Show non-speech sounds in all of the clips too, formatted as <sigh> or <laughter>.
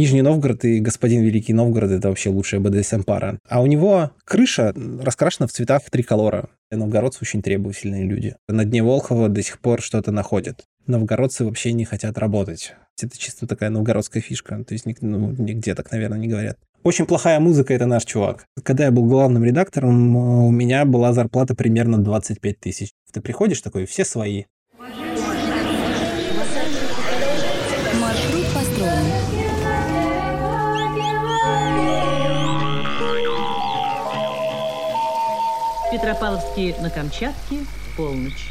Нижний Новгород и господин Великий Новгород — это вообще лучшая БДСМ-пара. А у него крыша раскрашена в цветах триколора. Новгородцы очень требовательные люди. На дне Волхова до сих пор что-то находят. Новгородцы вообще не хотят работать. Это чисто такая новгородская фишка. То есть ну, нигде так, наверное, не говорят. Очень плохая музыка — это наш чувак. Когда я был главным редактором, у меня была зарплата примерно 25 тысяч. Ты приходишь такой, все свои. Петропавловске на Камчатке, полночь.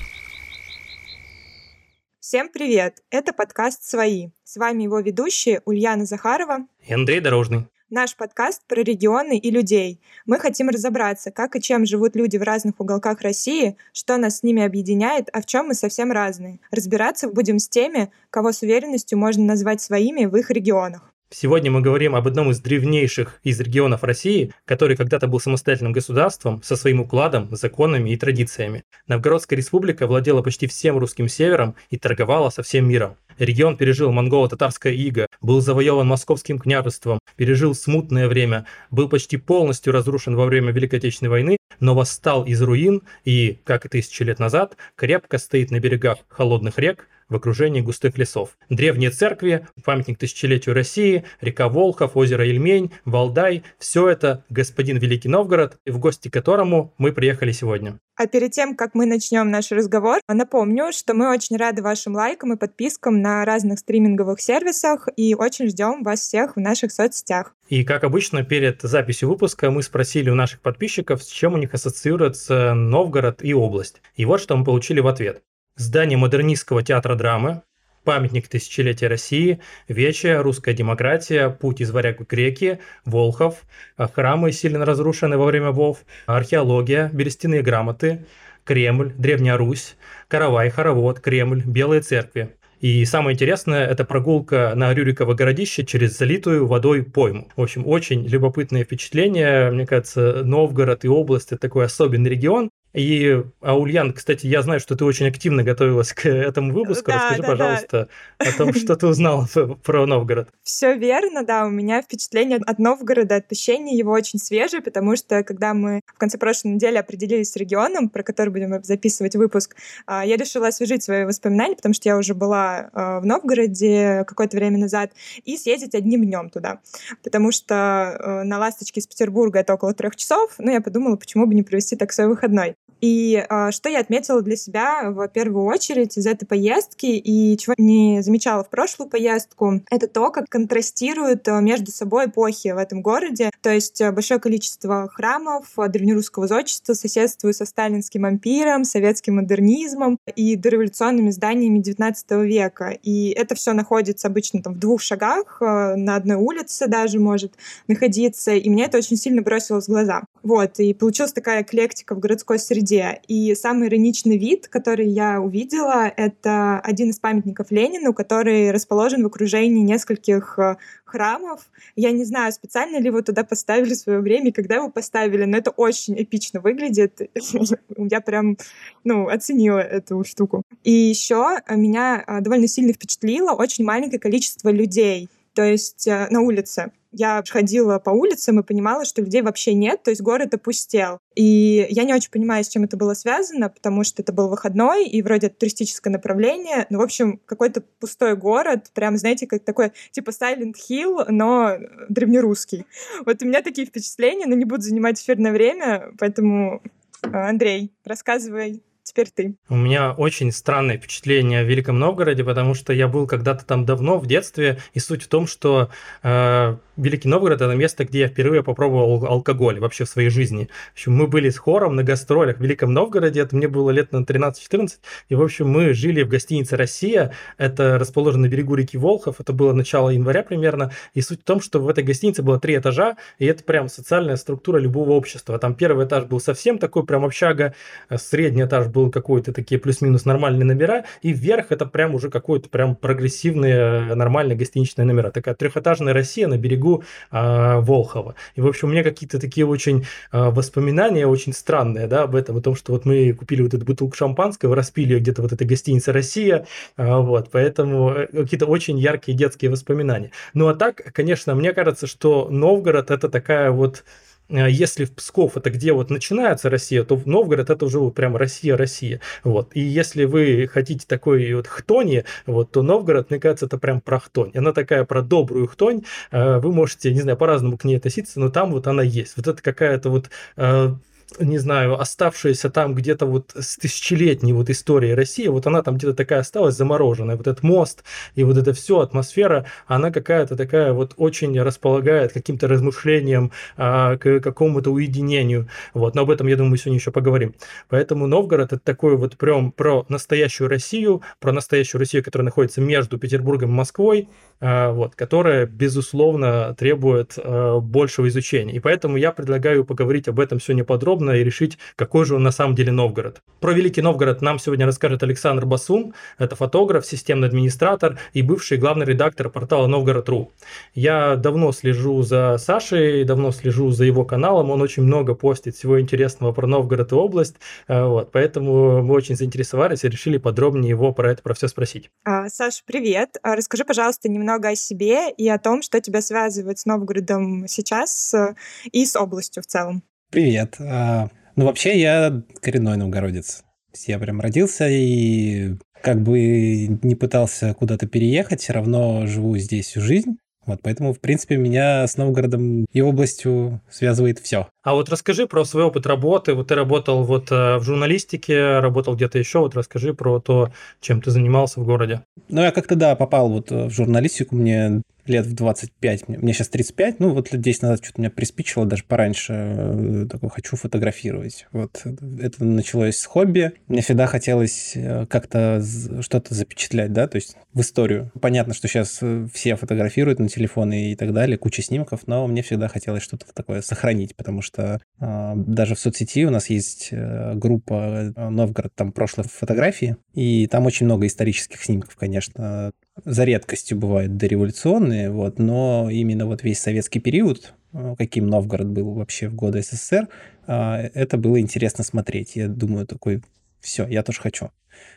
Всем привет! Это подкаст «Свои». С вами его ведущие Ульяна Захарова и Андрей Дорожный. Наш подкаст про регионы и людей. Мы хотим разобраться, как и чем живут люди в разных уголках России, что нас с ними объединяет, а в чем мы совсем разные. Разбираться будем с теми, кого с уверенностью можно назвать своими в их регионах. Сегодня мы говорим об одном из древнейших из регионов России, который когда-то был самостоятельным государством со своим укладом, законами и традициями. Новгородская республика владела почти всем русским севером и торговала со всем миром. Регион пережил монголо-татарское иго, был завоеван московским княжеством, пережил смутное время, был почти полностью разрушен во время Великой Отечественной войны, но восстал из руин и, как и тысячи лет назад, крепко стоит на берегах холодных рек, в окружении густых лесов. Древние церкви, памятник тысячелетию России, река Волхов, озеро Ильмень, Валдай – все это господин Великий Новгород, в гости к которому мы приехали сегодня. А перед тем, как мы начнем наш разговор, напомню, что мы очень рады вашим лайкам и подпискам на разных стриминговых сервисах и очень ждем вас всех в наших соцсетях. И, как обычно, перед записью выпуска мы спросили у наших подписчиков, с чем у них ассоциируется Новгород и область. И вот что мы получили в ответ здание модернистского театра драмы, памятник тысячелетия России, Вече, русская демократия, путь из варяг к реке, Волхов, храмы сильно разрушены во время Вов, археология, берестяные грамоты, Кремль, Древняя Русь, Каравай, Хоровод, Кремль, Белые церкви. И самое интересное, это прогулка на Рюриково городище через залитую водой пойму. В общем, очень любопытное впечатление. Мне кажется, Новгород и область – это такой особенный регион. И, Аульян, кстати, я знаю, что ты очень активно готовилась к этому выпуску. Да, Расскажи, да, пожалуйста, да. о том, что ты узнала <laughs> про Новгород. Все верно, да. У меня впечатление от Новгорода, от посещения его очень свежее, потому что, когда мы в конце прошлой недели определились с регионом, про который будем записывать выпуск, а, я решила освежить свои воспоминания, потому что я уже была а, в Новгороде какое-то время назад, и съездить одним днем туда. Потому что а, на «Ласточке» из Петербурга это около трех часов, ну, я подумала, почему бы не провести так свой выходной. И э, что я отметила для себя в первую очередь из этой поездки и чего не замечала в прошлую поездку, это то, как контрастируют а, между собой эпохи в этом городе. То есть а, большое количество храмов древнерусского зодчества соседствует со сталинским ампиром, советским модернизмом и дореволюционными зданиями XIX века. И это все находится обычно там в двух шагах, на одной улице даже может находиться. И мне это очень сильно бросилось в глаза. Вот, и получилась такая эклектика в городской среде. И самый ироничный вид, который я увидела, это один из памятников Ленину, который расположен в окружении нескольких э, храмов. Я не знаю, специально ли его туда поставили в свое время, когда его поставили, но это очень эпично выглядит. <laughs> Я прям, ну, оценила эту штуку. И еще меня э, довольно сильно впечатлило очень маленькое количество людей, то есть э, на улице я ходила по улицам и понимала, что людей вообще нет, то есть город опустел. И я не очень понимаю, с чем это было связано, потому что это был выходной, и вроде туристическое направление. Ну, в общем, какой-то пустой город, прям, знаете, как такой, типа Silent Hill, но древнерусский. Вот у меня такие впечатления, но не буду занимать эфирное время, поэтому, э, Андрей, рассказывай Теперь ты. У меня очень странное впечатление о Великом Новгороде, потому что я был когда-то там давно, в детстве, и суть в том, что э, Великий Новгород – это место, где я впервые попробовал алкоголь вообще в своей жизни. В общем, мы были с хором на гастролях в Великом Новгороде, это мне было лет на 13-14, и, в общем, мы жили в гостинице «Россия», это расположено на берегу реки Волхов, это было начало января примерно, и суть в том, что в этой гостинице было три этажа, и это прям социальная структура любого общества. Там первый этаж был совсем такой прям общага, средний этаж был какой-то такие плюс-минус нормальные номера, и вверх это прям уже какой-то прям прогрессивные нормальные гостиничные номера. Такая трехэтажная Россия на берегу берегу э, Волхова. И, в общем, у меня какие-то такие очень э, воспоминания очень странные, да, об этом, о том, что вот мы купили вот эту бутылку шампанского, распили ее где-то вот этой гостинице «Россия», э, вот, поэтому э, какие-то очень яркие детские воспоминания. Ну, а так, конечно, мне кажется, что Новгород – это такая вот если в Псков это где вот начинается Россия, то в Новгород это уже вот прям Россия, Россия. Вот. И если вы хотите такой вот хтони, вот, то Новгород, мне кажется, это прям про хтонь. Она такая про добрую хтонь. Э, вы можете, не знаю, по-разному к ней относиться, но там вот она есть. Вот это какая-то вот э, не знаю, оставшаяся там где-то вот с тысячелетней вот истории России, вот она там где-то такая осталась замороженная, вот этот мост и вот это все, атмосфера, она какая-то такая вот очень располагает каким-то размышлениям, а, к какому-то уединению, вот, но об этом, я думаю, мы сегодня еще поговорим. Поэтому Новгород это такой вот прям про настоящую Россию, про настоящую Россию, которая находится между Петербургом и Москвой, вот, которая, безусловно, требует а, большего изучения. И поэтому я предлагаю поговорить об этом сегодня подробно и решить, какой же он на самом деле Новгород. Про Великий Новгород нам сегодня расскажет Александр Басун. Это фотограф, системный администратор и бывший главный редактор портала Новгород.ру. Я давно слежу за Сашей, давно слежу за его каналом. Он очень много постит всего интересного про Новгород и область. А, вот, поэтому мы очень заинтересовались и решили подробнее его про это, про все спросить. Саша, привет. Расскажи, пожалуйста, немного немного о себе и о том, что тебя связывает с Новгородом сейчас э, и с областью в целом. Привет. А, ну, вообще, я коренной новгородец. Я прям родился и как бы не пытался куда-то переехать, все равно живу здесь всю жизнь. Вот, поэтому, в принципе, меня с Новгородом и областью связывает все. А вот расскажи про свой опыт работы. Вот ты работал вот э, в журналистике, работал где-то еще. Вот расскажи про то, чем ты занимался в городе. Ну, я как-то, да, попал вот в журналистику. Мне лет в 25, мне, мне сейчас 35, ну вот лет 10 назад что-то меня приспичило, даже пораньше, э, такой, хочу фотографировать. Вот это началось с хобби. Мне всегда хотелось э, как-то что-то запечатлять, да, то есть в историю. Понятно, что сейчас э, все фотографируют на телефоны и так далее, куча снимков, но мне всегда хотелось что-то такое сохранить, потому что э, даже в соцсети у нас есть группа Новгород, там прошлые фотографии, и там очень много исторических снимков, конечно, за редкостью бывают дореволюционные, вот, но именно вот весь советский период, э, каким Новгород был вообще в годы СССР, э, это было интересно смотреть. Я думаю, такой, все, я тоже хочу.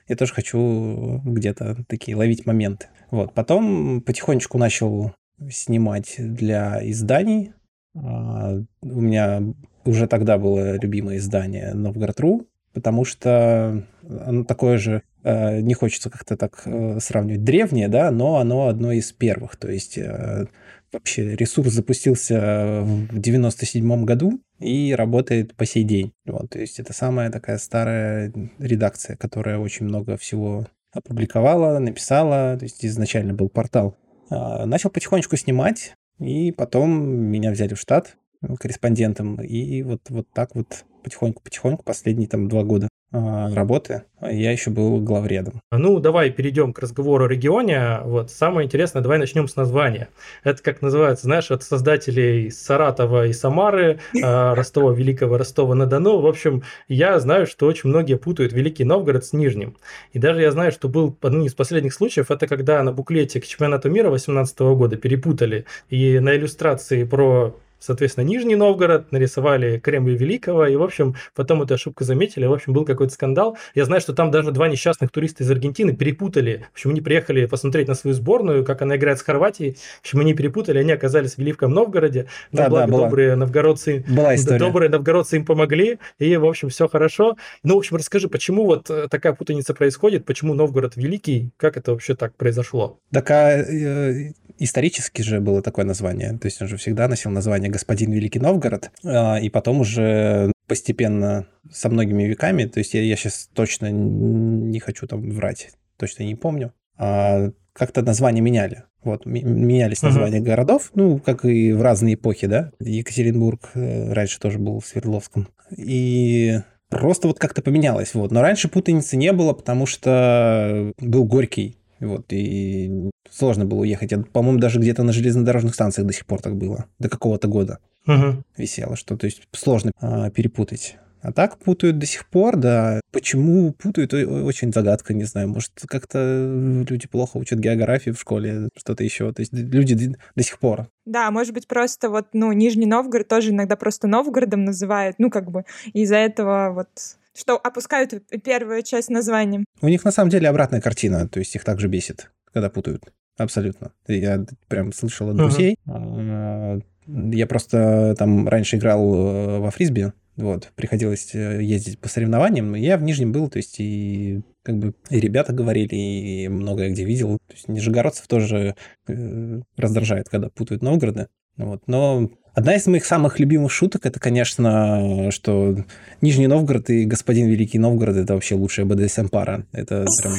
Я тоже хочу где-то такие ловить моменты. Вот. Потом потихонечку начал снимать для изданий. А, у меня уже тогда было любимое издание Новгород.ру, потому что оно такое же, э, не хочется как-то так э, сравнивать, древнее, да, но оно одно из первых. То есть э, вообще ресурс запустился в 97 году и работает по сей день. Вот, то есть это самая такая старая редакция, которая очень много всего опубликовала, написала. То есть изначально был портал. Начал потихонечку снимать, и потом меня взяли в штат корреспондентом, и вот, вот так вот потихоньку-потихоньку последние там два года работы я еще был главредом. Ну, давай перейдем к разговору о регионе. Вот самое интересное, давай начнем с названия. Это как называется, знаешь, от создателей Саратова и Самары, а, <laughs> Ростова Великого, Ростова-на-Дону. В общем, я знаю, что очень многие путают Великий Новгород с Нижним. И даже я знаю, что был одним из последних случаев, это когда на буклете к чемпионату мира 2018 года перепутали и на иллюстрации про соответственно, Нижний Новгород, нарисовали Кремль Великого, и, в общем, потом эту ошибку заметили, в общем, был какой-то скандал. Я знаю, что там даже два несчастных туриста из Аргентины перепутали, в общем, они приехали посмотреть на свою сборную, как она играет с Хорватией, в общем, они перепутали, они оказались в Великом Новгороде, но да, благо да, была. добрые новгородцы, была история. добрые новгородцы им помогли, и, в общем, все хорошо. Ну, в общем, расскажи, почему вот э, такая путаница происходит, почему Новгород Великий, как это вообще так произошло? Так, а, э, исторически же было такое название, то есть он же всегда носил название «Господин Великий Новгород», а, и потом уже постепенно со многими веками, то есть я, я сейчас точно не хочу там врать, точно не помню, а как-то названия меняли. Вот, менялись названия uh-huh. городов, ну, как и в разные эпохи, да. Екатеринбург э, раньше тоже был в Свердловском. И просто вот как-то поменялось, вот. Но раньше путаницы не было, потому что был Горький, вот, и сложно было уехать. Я, по-моему, даже где-то на железнодорожных станциях до сих пор так было. До какого-то года угу. висело, что то есть сложно а, перепутать. А так путают до сих пор, да. Почему путают, очень загадка, не знаю. Может, как-то люди плохо учат географию в школе, что-то еще. То есть люди до сих пор. Да, может быть, просто вот, ну, Нижний Новгород тоже иногда просто Новгородом называют, ну, как бы, из-за этого вот что опускают первую часть названия. У них на самом деле обратная картина, то есть их также бесит, когда путают. Абсолютно. Я прям слышал от друзей. Uh-huh. Я просто там раньше играл э, во фрисби, вот, приходилось э, ездить по соревнованиям. Я в Нижнем был, то есть и как бы и ребята говорили, и многое где видел. То есть нижегородцев тоже э, раздражает, когда путают Новгороды. Вот. Но одна из моих самых любимых шуток, это, конечно, что Нижний Новгород и господин Великий Новгород это вообще лучшая БДСМ-пара. Это прям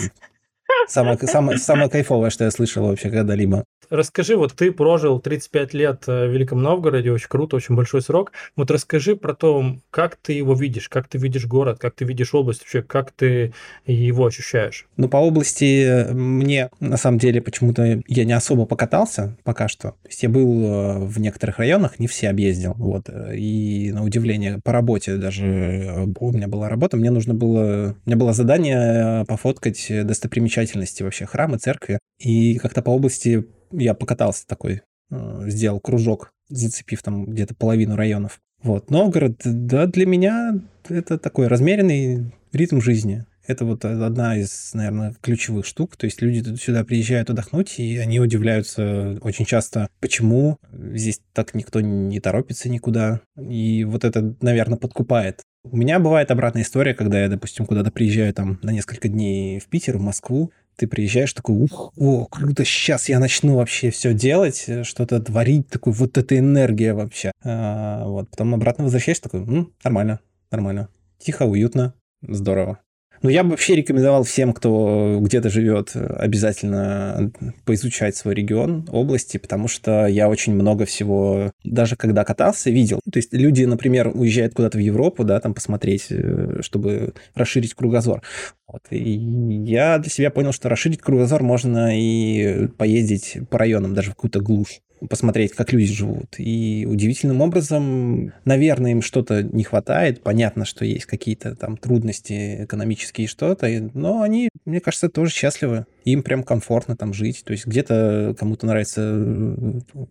самое, самое, самое кайфовое, что я слышал вообще когда-либо. Расскажи, вот ты прожил 35 лет э, в Великом Новгороде, очень круто, очень большой срок. Вот расскажи про то, как ты его видишь, как ты видишь город, как ты видишь область, вообще, как ты его ощущаешь? Ну, по области э, мне, на самом деле, почему-то я не особо покатался пока что. То есть я был э, в некоторых районах, не все объездил, вот. И, на удивление, по работе даже, у меня была работа, мне нужно было, у меня было задание пофоткать достопримечательности вообще, храмы, церкви. И как-то по области я покатался такой, э, сделал кружок, зацепив там где-то половину районов. Вот. Новгород, да, для меня это такой размеренный ритм жизни. Это вот одна из, наверное, ключевых штук. То есть люди сюда приезжают отдохнуть, и они удивляются очень часто, почему здесь так никто не торопится никуда. И вот это, наверное, подкупает. У меня бывает обратная история, когда я, допустим, куда-то приезжаю там на несколько дней в Питер, в Москву, ты приезжаешь такой, ух, о, круто, сейчас я начну вообще все делать, э, что-то творить, такой, вот эта энергия вообще. А, вот, потом обратно возвращаешься, такой, М, нормально, нормально, тихо, уютно, здорово. Но я бы вообще рекомендовал всем, кто где-то живет, обязательно поизучать свой регион, области, потому что я очень много всего, даже когда катался, видел. То есть люди, например, уезжают куда-то в Европу, да, там посмотреть, э, чтобы расширить кругозор. Вот. И я для себя понял, что расширить кругозор можно и поездить по районам, даже в какую-то глушь посмотреть, как люди живут. И удивительным образом, наверное, им что-то не хватает. Понятно, что есть какие-то там трудности экономические что-то, но они, мне кажется, тоже счастливы. Им прям комфортно там жить. То есть где-то кому-то нравится,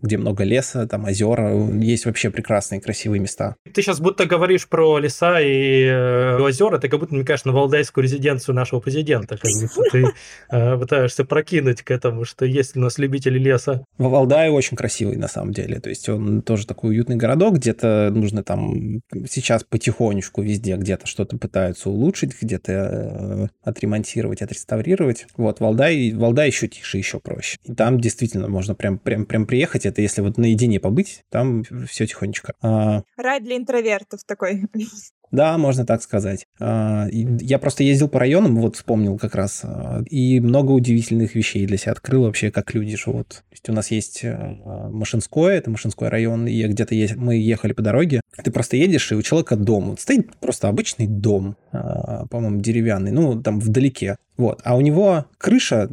где много леса, там озера. Есть вообще прекрасные, красивые места. Ты сейчас будто говоришь про леса и э, озера, ты как будто намекаешь на валдайскую резиденцию нашего президента. Как будто ты э, пытаешься прокинуть к этому, что есть у нас любители леса. В Валдае очень красивый на самом деле. То есть он тоже такой уютный городок, где-то нужно там сейчас потихонечку везде где-то что-то пытаются улучшить, где-то э, отремонтировать, отреставрировать. Вот Валдай, Валдай еще тише, еще проще. И там действительно можно прям, прям, прям приехать. Это если вот наедине побыть, там все тихонечко. А... Рай для интровертов такой. <laughs> Да, можно так сказать. А, я просто ездил по районам, вот вспомнил как раз, а, и много удивительных вещей для себя открыл вообще, как люди живут. То есть у нас есть а, Машинское, это Машинской район, и где-то есть, мы ехали по дороге, ты просто едешь, и у человека дом. Вот стоит просто обычный дом, по-моему, деревянный, ну, там вдалеке. Вот. А у него крыша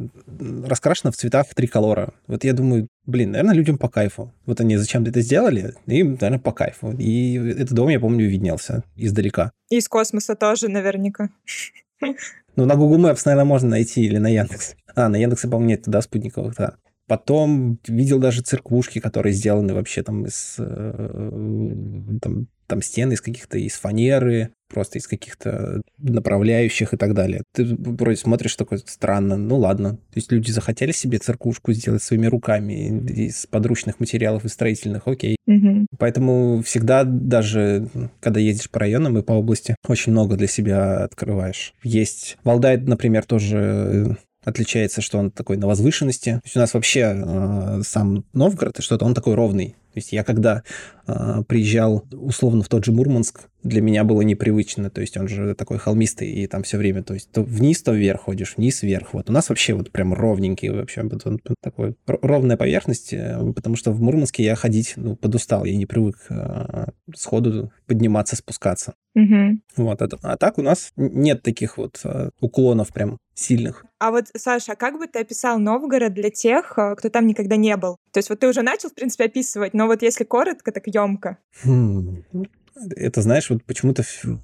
раскрашена в цветах триколора. Вот я думаю, блин, наверное, людям по кайфу. Вот они зачем-то это сделали, им, наверное, по кайфу. И этот дом, я помню, виднелся издалека. И из космоса тоже наверняка. Ну, на Google Maps, наверное, можно найти или на Яндекс. А, на Яндексе, по-моему, нет, да, спутниковых, да. Потом видел даже церквушки, которые сделаны вообще там из э, там, там стены из каких-то, из фанеры, просто из каких-то направляющих и так далее. Ты вроде смотришь такой странно, ну ладно. То есть люди захотели себе церквушку сделать своими руками из подручных материалов и строительных, окей. Угу. Поэтому всегда даже, когда ездишь по районам и по области, очень много для себя открываешь. Есть Валдай, например, тоже отличается, что он такой на возвышенности. То есть у нас вообще э, сам Новгород, что-то он такой ровный. То есть я когда э, приезжал условно в тот же Мурманск, для меня было непривычно. То есть он же такой холмистый, и там все время, то есть то вниз, то вверх ходишь, вниз, вверх. Вот у нас вообще вот прям ровненький вообще, вот он такой ровная поверхность, э, потому что в Мурманске я ходить ну, подустал, я не привык э, сходу подниматься, спускаться. Угу. Вот, это. а так у нас нет таких вот э, уклонов прям сильных. А вот, Саша, а как бы ты описал Новгород для тех, кто там никогда не был? То есть вот ты уже начал, в принципе, описывать, но вот если коротко, так емко. Хм. Это, знаешь, вот почему-то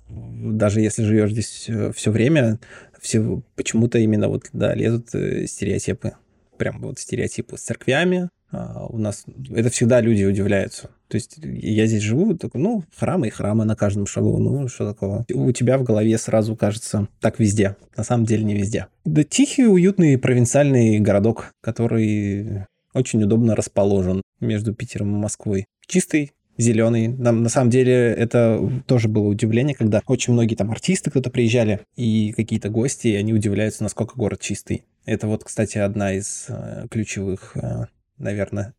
даже если живешь здесь все время, все почему-то именно вот, да, лезут э, стереотипы. Прям вот стереотипы с церквями. А у нас это всегда люди удивляются. То есть я здесь живу, такой, ну, храмы и храмы на каждом шагу, ну, что такого. У тебя в голове сразу кажется так везде. На самом деле не везде. Да тихий, уютный провинциальный городок, который очень удобно расположен между Питером и Москвой. Чистый, зеленый. Нам, на самом деле это тоже было удивление, когда очень многие там артисты кто-то приезжали и какие-то гости, и они удивляются, насколько город чистый. Это вот, кстати, одна из э, ключевых, э, наверное,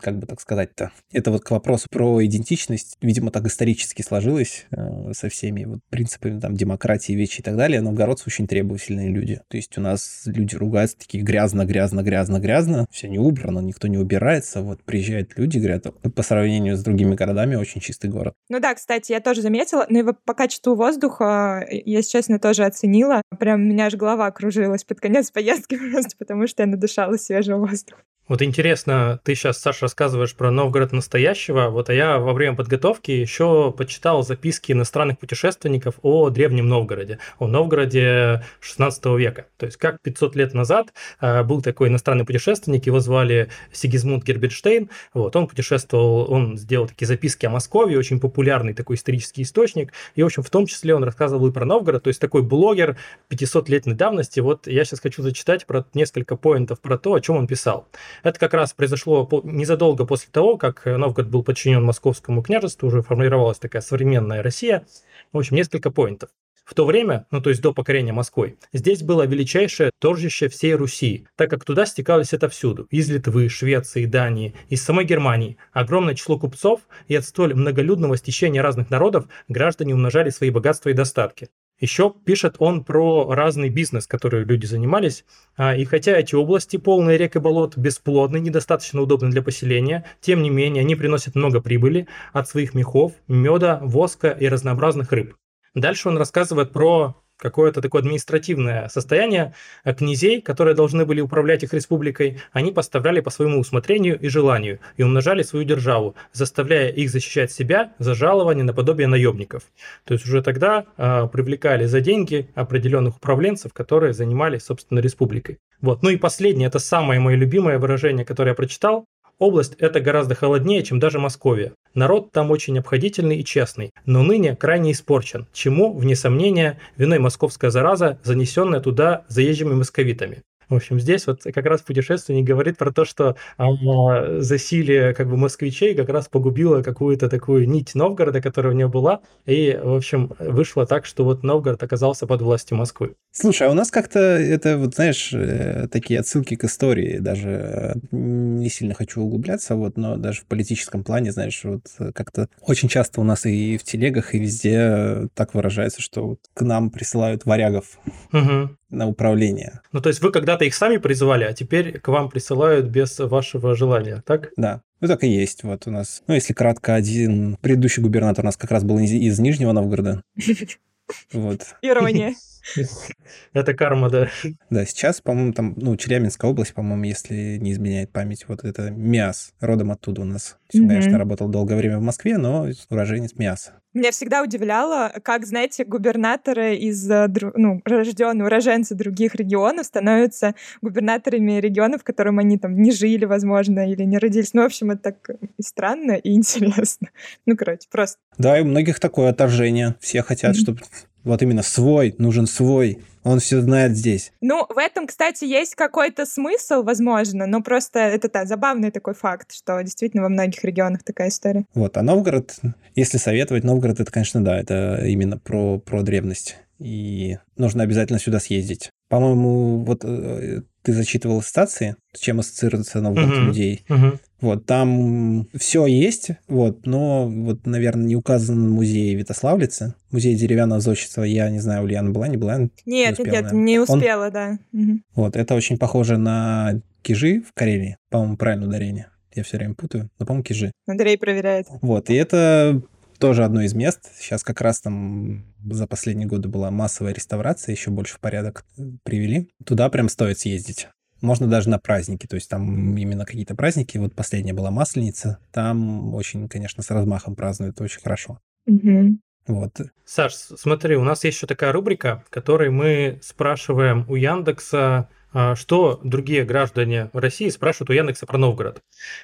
как бы так сказать-то, это вот к вопросу про идентичность, видимо, так исторически сложилось э, со всеми вот принципами там демократии, вечи и так далее, новгородцы очень требовательные люди. То есть у нас люди ругаются такие грязно, грязно, грязно, грязно, все не убрано, никто не убирается, вот приезжают люди, говорят, по сравнению с другими городами очень чистый город. Ну да, кстати, я тоже заметила, но его по качеству воздуха, я, если честно, тоже оценила. Прям у меня аж голова кружилась под конец поездки <laughs> просто потому, что я надышала свежего воздуха. Вот интересно, ты сейчас, Саша, рассказываешь про Новгород настоящего, вот а я во время подготовки еще почитал записки иностранных путешественников о Древнем Новгороде, о Новгороде 16 века. То есть как 500 лет назад э, был такой иностранный путешественник, его звали Сигизмунд Герберштейн, вот, он путешествовал, он сделал такие записки о Москве, очень популярный такой исторический источник, и, в общем, в том числе он рассказывал и про Новгород, то есть такой блогер 500-летней давности. Вот я сейчас хочу зачитать про несколько поинтов про то, о чем он писал. Это как раз произошло незадолго после того, как Новгород был подчинен Московскому княжеству, уже формировалась такая современная Россия. В общем, несколько поинтов. В то время, ну то есть до покорения Москвы, здесь было величайшее торжище всей Руси, так как туда стекались отовсюду, из Литвы, Швеции, Дании, из самой Германии. Огромное число купцов и от столь многолюдного стечения разных народов граждане умножали свои богатства и достатки. Еще пишет он про разный бизнес, который люди занимались. А, и хотя эти области, полные рек и болот, бесплодны, недостаточно удобны для поселения, тем не менее они приносят много прибыли от своих мехов, меда, воска и разнообразных рыб. Дальше он рассказывает про какое-то такое административное состояние а князей, которые должны были управлять их республикой, они поставляли по своему усмотрению и желанию и умножали свою державу, заставляя их защищать себя за жалование наподобие наемников. То есть уже тогда э, привлекали за деньги определенных управленцев, которые занимались, собственно, республикой. Вот. Ну и последнее, это самое мое любимое выражение, которое я прочитал. Область это гораздо холоднее, чем даже Московия. Народ там очень обходительный и честный, но ныне крайне испорчен, чему, вне сомнения, виной московская зараза, занесенная туда заезжими московитами. В общем, здесь вот как раз путешественник говорит про то, что а, засилие как бы москвичей как раз погубило какую-то такую нить Новгорода, которая у него была, и, в общем, вышло так, что вот Новгород оказался под властью Москвы. Слушай, а у нас как-то это, вот знаешь, э, такие отсылки к истории, даже э, не сильно хочу углубляться, вот, но даже в политическом плане, знаешь, вот как-то очень часто у нас и в телегах, и везде так выражается, что вот к нам присылают варягов. Угу на управление. Ну, то есть вы когда-то их сами призывали, а теперь к вам присылают без вашего желания, так? Да. Ну, так и есть. Вот у нас, ну, если кратко, один предыдущий губернатор у нас как раз был из, из Нижнего Новгорода. <laughs> Вот. Ирония. <laughs> Это карма, да. Да, сейчас, по-моему, там, ну, Челябинская область, по-моему, если не изменяет память, вот это МИАС, родом оттуда у нас. Он, конечно, работал долгое время в Москве, но уроженец МИАСа. Меня всегда удивляло, как, знаете, губернаторы из э, ну, рожденные уроженцы других регионов становятся губернаторами регионов, в котором они там не жили, возможно, или не родились. Ну, в общем, это так и странно, и <laughs> интересно. Ну, короче, просто. Да, и у многих такое отторжение. Все хотят, mm-hmm. чтобы вот именно свой, нужен свой. Он все знает здесь. Ну, в этом, кстати, есть какой-то смысл, возможно, но просто это да, забавный такой факт, что действительно во многих регионах такая история. Вот, а Новгород, если советовать, Новгород, это, конечно, да, это именно про, про древность. И нужно обязательно сюда съездить. По-моему, вот э, ты зачитывал стации, с чем ассоциируется Новгород uh-huh. людей. Uh-huh. Вот, там все есть, вот, но вот, наверное, не указан музей Витославлицы, музей деревянного зодчества, я не знаю, Ульяна была, не была? Нет, не успела, нет, не успела, Он... да. Угу. Вот, это очень похоже на Кижи в Карелии, по-моему, правильное ударение. Я все время путаю, но, по-моему, Кижи. Андрей проверяет. Вот, и это тоже одно из мест. Сейчас как раз там за последние годы была массовая реставрация, еще больше в порядок привели. Туда прям стоит съездить. Можно даже на праздники, то есть там именно какие-то праздники. Вот последняя была Масленица, там очень, конечно, с размахом празднуют, очень хорошо. Мгм. Вот. Саш, смотри, у нас есть еще такая рубрика, в которой мы спрашиваем у Яндекса, что другие граждане России спрашивают у Яндекса про Новгород.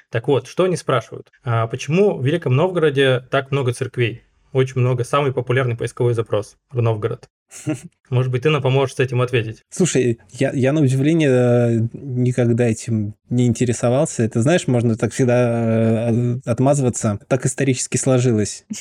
Так вот, что они спрашивают? А Почему в Великом Новгороде так много церквей? Очень много, самый популярный поисковой запрос про Новгород. <laughs> Может быть, ты нам поможешь с этим ответить? Слушай, я, я на удивление э, никогда этим не интересовался. Это, знаешь, можно так всегда э, отмазываться. Так исторически сложилось. <laughs>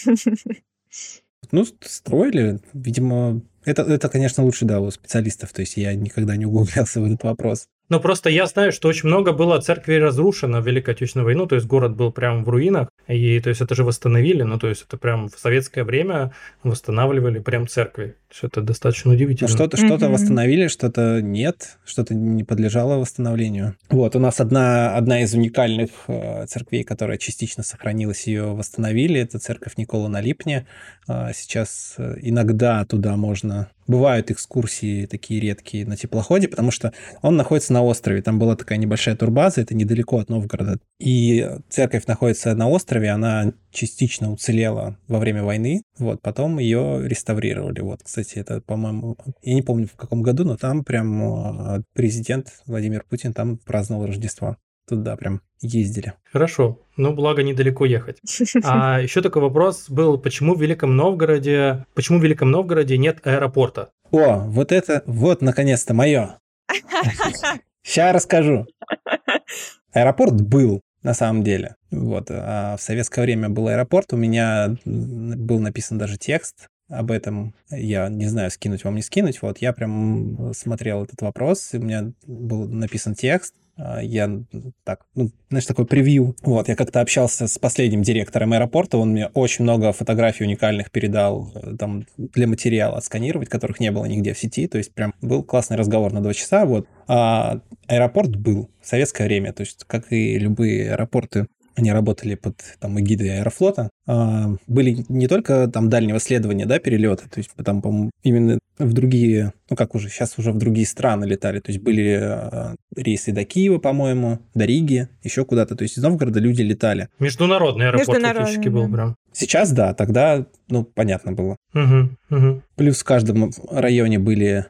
Ну, строили, видимо... Это, это, конечно, лучше, да, у специалистов. То есть я никогда не углублялся в этот вопрос. Ну, просто я знаю, что очень много было церквей разрушено в Великой Отечественную войну, то есть город был прям в руинах, и то есть это же восстановили, ну, то есть это прям в советское время восстанавливали прям церкви. Что это достаточно Но удивительно. что-то что Мгм. восстановили, что-то нет, что-то не подлежало восстановлению. Вот, у нас одна, одна из уникальных э, церквей, которая частично сохранилась, ее восстановили. Это церковь Никола на Липне. А, Сейчас э, иногда туда можно... Бывают экскурсии такие редкие на теплоходе, потому что он находится на острове. Там была такая небольшая турбаза, это недалеко от Новгорода. И церковь находится на острове, она частично уцелела во время войны. Вот, потом ее реставрировали. Вот, кстати, это, по-моему, я не помню в каком году, но там прям э, президент Владимир Путин там праздновал Рождество. Туда прям ездили. Хорошо, ну, благо недалеко ехать. <laughs> А еще такой вопрос был, почему в Великом Новгороде, почему в Великом Новгороде нет аэропорта? О, вот это, вот, наконец-то, мое. Сейчас расскажу. Аэропорт был, на самом деле. Вот. А в советское время был аэропорт. У меня был написан даже текст об этом. Я не знаю, скинуть вам, не скинуть. Вот. Я прям смотрел этот вопрос. и У меня был написан текст. А, Я так, ну, знаешь, такой превью. Вот, я как-то общался с последним директором аэропорта, он мне очень много фотографий уникальных передал э, там для материала отсканировать, которых не было нигде в сети, то есть прям был классный разговор на два часа, вот. А аэропорт был в советское время, то есть как и любые аэропорты, они работали под там, эгидой Аэрофлота. А, были не только там дальнего следования, да, перелеты, то есть там, по-моему, именно в другие, ну как уже, сейчас уже в другие страны летали, то есть были а, рейсы до Киева, по-моему, до Риги, еще куда-то, то есть из Новгорода люди летали. Международный аэропорт Международный, фактически был прям. Сейчас, да, тогда, ну, понятно было. Мгм, мгм. Плюс в каждом районе были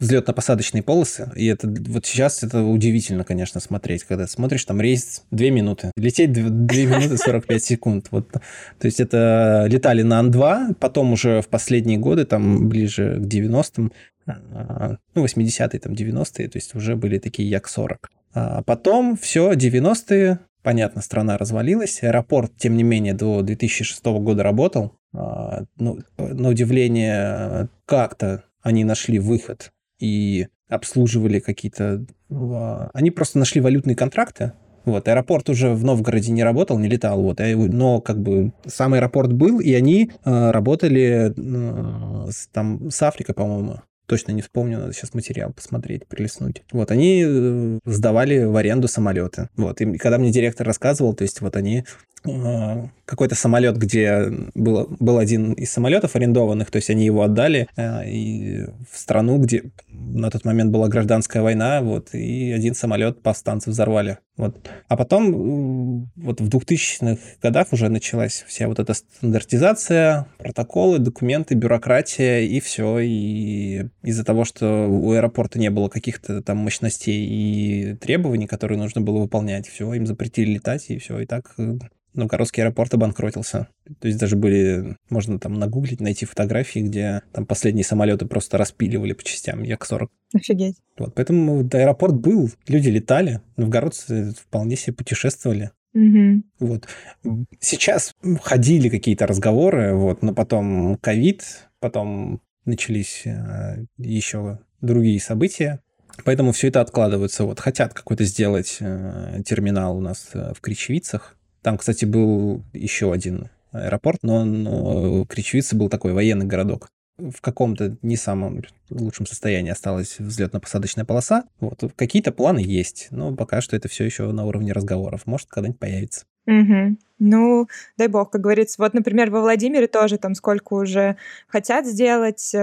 взлетно-посадочные полосы, и это вот сейчас это удивительно, конечно, смотреть, когда смотришь, там рейс 2 минуты, лететь 2, минуты 45 секунд. Вот. То есть это летали на Ан-2, потом уже в последние годы, там ближе к 90-м, а, ну, 80-е, там 90-е, то есть уже были такие Як-40. А потом все, 90-е, понятно, страна развалилась, аэропорт, тем не менее, до 2006 года работал, А, ну, на удивление, как-то они нашли выход и обслуживали какие-то... а, Они просто нашли валютные контракты. Вот, аэропорт уже в Новгороде не работал, не летал, вот, а- но как бы сам аэропорт был, и они а, работали а, с, там с Африкой, по-моему. Точно не вспомню, надо сейчас материал посмотреть, прилистнуть. Вот, они э, сдавали в аренду самолеты. Вот, и когда мне директор рассказывал, то есть вот они э, какой-то самолет, где был, был один из самолетов арендованных, то есть они его отдали э, и в страну, где на тот момент была гражданская война, вот, и один самолет повстанцы взорвали. Вот. А потом вот в 2000-х годах уже началась вся вот эта стандартизация, протоколы, документы, бюрократия, и все. И из-за того, что у аэропорта не было каких-то там мощностей и требований, которые нужно было выполнять, все, им запретили летать, и все. И так э, Новгородский аэропорт обанкротился. То есть даже были, можно там нагуглить, найти фотографии, где там последние самолеты просто распиливали по частям Як-40. Офигеть. Вот, поэтому аэропорт был, люди летали, новгородцы вполне себе путешествовали. Мгм. Вот. Сейчас ходили какие-то разговоры, вот, но потом ковид, потом начались э, еще другие события, поэтому все это откладывается. Вот хотят какой-то сделать э, терминал у нас э, в Кричевицах. Там, кстати, был еще один аэропорт, но э, Кричевица был такой военный городок. В каком-то не самом лучшем состоянии осталась взлетно-посадочная полоса. Вот какие-то планы есть, но пока что это все еще на уровне разговоров. Может, когда-нибудь появится. Мгм. Ну, дай бог, как говорится. Вот, например, во Владимире тоже там сколько уже хотят сделать э,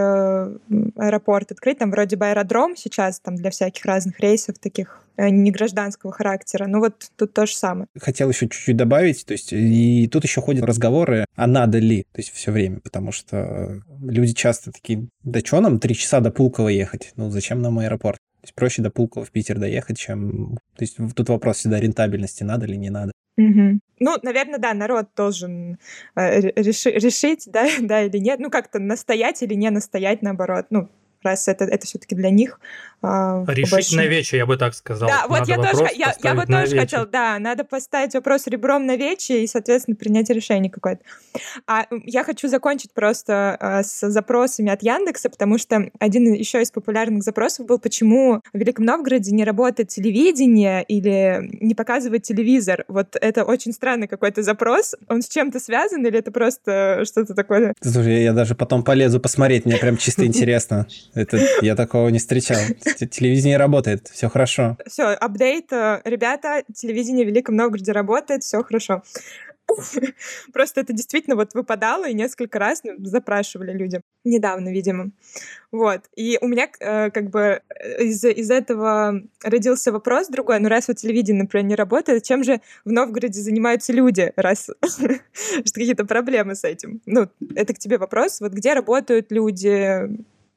аэропорт открыть. Там вроде бы аэродром сейчас там для всяких разных рейсов таких э, не гражданского характера. Ну вот тут то же самое. Хотел еще чуть-чуть добавить, то есть и тут еще ходят разговоры, а надо ли, то есть все время, потому что люди часто такие, да что нам три часа до Пулково ехать? Ну зачем нам аэропорт? То есть проще до Пулково в Питер доехать, чем... То есть тут вопрос всегда рентабельности, надо ли, не надо. Угу. Ну, наверное, да, народ должен э, реши, решить, да, <laughs> да или нет. Ну, как-то настоять или не настоять, наоборот. Ну, раз это, это все-таки для них. А, Решить больше... на вече, я бы так сказал. Да, вот я тоже, я, я бы тоже хотел, да, надо поставить вопрос ребром на вече и, соответственно, принять решение какое-то. А я хочу закончить просто а, с запросами от Яндекса, потому что один еще из популярных запросов был, почему в Великом Новгороде не работает телевидение или не показывает телевизор. Вот это очень странный какой-то запрос. Он с чем-то связан или это просто что-то такое? Слушай, я даже потом полезу посмотреть, мне прям чисто <laughs> интересно. Это я такого не встречал. Телевидение работает, все хорошо. Все, апдейт. Э, ребята, телевидение в Великом Новгороде работает, все хорошо. Просто это действительно вот выпадало, и несколько раз ну, запрашивали люди. Недавно, видимо. Вот. И у меня э, как бы э, из, из этого родился вопрос другой. Ну, раз вот телевидение, например, не работает, чем же в Новгороде занимаются люди, раз <laughs> какие-то проблемы с этим? Ну, это к тебе вопрос. Вот где работают люди,